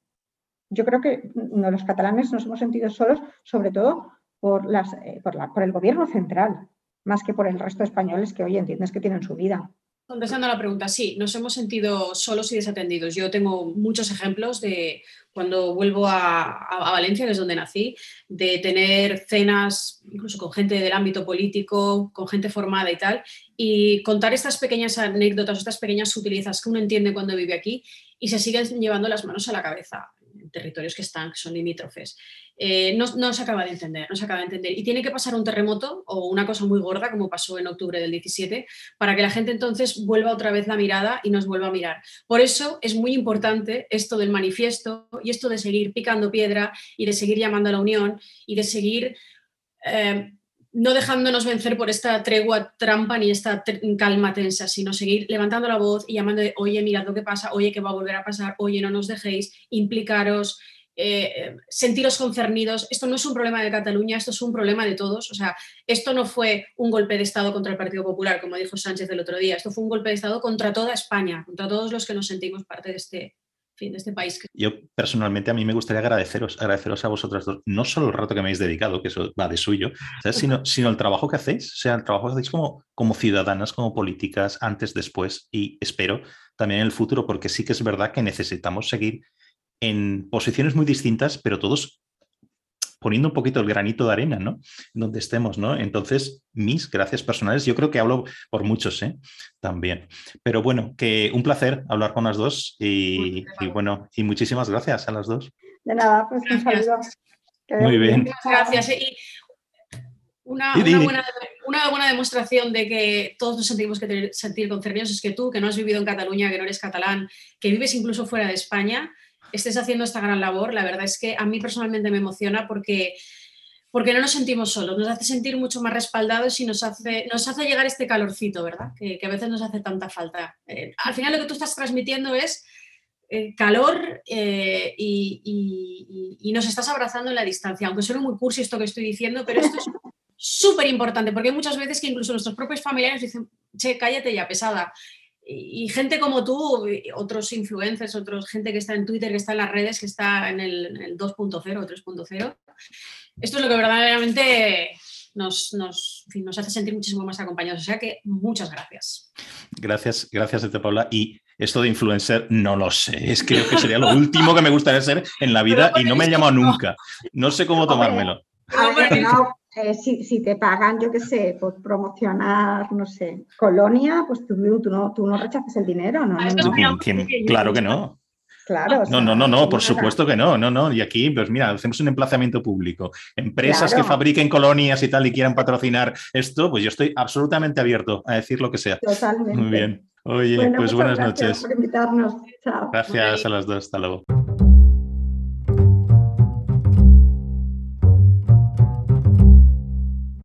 Yo creo que los catalanes nos hemos sentido solos, sobre todo por, las, eh, por, por el gobierno central, más que por el resto de españoles que hoy entiendes que tienen su vida. Contestando a la pregunta, sí, nos hemos sentido solos y desatendidos. Yo tengo muchos ejemplos de cuando vuelvo a, Valencia, que es donde nací, de tener cenas incluso con gente del ámbito político, con gente formada y tal, y contar estas pequeñas anécdotas, estas pequeñas sutilezas que uno entiende cuando vive aquí y se siguen llevando las manos a la cabeza territorios que están, que son limítrofes. Eh, no, se acaba de entender, no se acaba de entender. Y tiene que pasar un terremoto o una cosa muy gorda, como pasó en octubre del 17, para que la gente entonces vuelva otra vez la mirada y nos vuelva a mirar. Por eso es muy importante esto del manifiesto y esto de seguir picando piedra y de seguir llamando a la unión y de seguir... Eh, no dejándonos vencer por esta tregua trampa ni esta calma tensa, sino seguir levantando la voz y llamando de, oye, mirad lo que pasa, oye, que va a volver a pasar, oye, no nos dejéis, implicaros, eh, sentiros concernidos. Esto no es un problema de Cataluña, esto es un problema de todos. O sea, esto no fue un golpe de Estado contra el Partido Popular, como dijo Sánchez el otro día. Esto fue un golpe de Estado contra toda España, contra todos los que nos sentimos parte de este, de este país. Yo personalmente a mí me gustaría agradeceros, agradeceros a vosotros dos, no solo el rato que me habéis dedicado, que eso va de suyo, sino, sino el trabajo que hacéis, o sea, el trabajo que hacéis como, como ciudadanas, como políticas, antes, después y espero también en el futuro, porque sí que es verdad que necesitamos seguir en posiciones muy distintas, pero todos poniendo un poquito el granito de arena, ¿no? Donde estemos, ¿no? Entonces, mis gracias personales, yo creo que hablo por muchos, ¿eh? También. Pero bueno, que un placer hablar con las dos y, bueno, y muchísimas gracias a las dos. De nada, pues un saludo. Muy bien. Muchas gracias. Y una, una, buena, demostración de que todos nos sentimos que sentir concernidos es que tú, que no has vivido en Cataluña, que no eres catalán, que vives incluso fuera de España, estés haciendo esta gran labor. La verdad es que a mí personalmente me emociona porque, porque no nos sentimos solos, nos hace sentir mucho más respaldados y nos hace, nos hace llegar este calorcito, ¿verdad? Que, a veces nos hace tanta falta. Eh, al final lo que tú estás transmitiendo es eh, calor eh, y, y, nos estás abrazando en la distancia, aunque suene muy cursi esto que estoy diciendo, pero esto es súper importante, porque hay muchas veces que incluso nuestros propios familiares dicen, che, cállate ya, pesada y gente como tú, otros influencers, otros gente que está en Twitter, que está en las redes, que está en el, 2.0 o 3.0. Esto es lo que verdaderamente nos, nos, nos, hace sentir muchísimo más acompañados. O sea que muchas gracias. Gracias, gracias, Ete Paula. Y esto de influencer, no lo sé. Es que sería lo último que me gustaría ser en la vida y no me he llamado nunca. No sé cómo tomármelo. Eh, si, te pagan, yo qué sé, por promocionar, no sé, colonia, pues tú, no, tú no rechazas el dinero, ¿no? claro que no. Claro. No, no, no, no, por supuesto que no, no, no. Y aquí, pues mira, hacemos un emplazamiento público. Empresas que fabriquen colonias y tal y quieran patrocinar esto, pues yo estoy absolutamente abierto a decir lo que sea. Totalmente. Muy bien. Oye, pues buenas noches. Por invitarnos. Chao. Gracias a las dos. Hasta luego.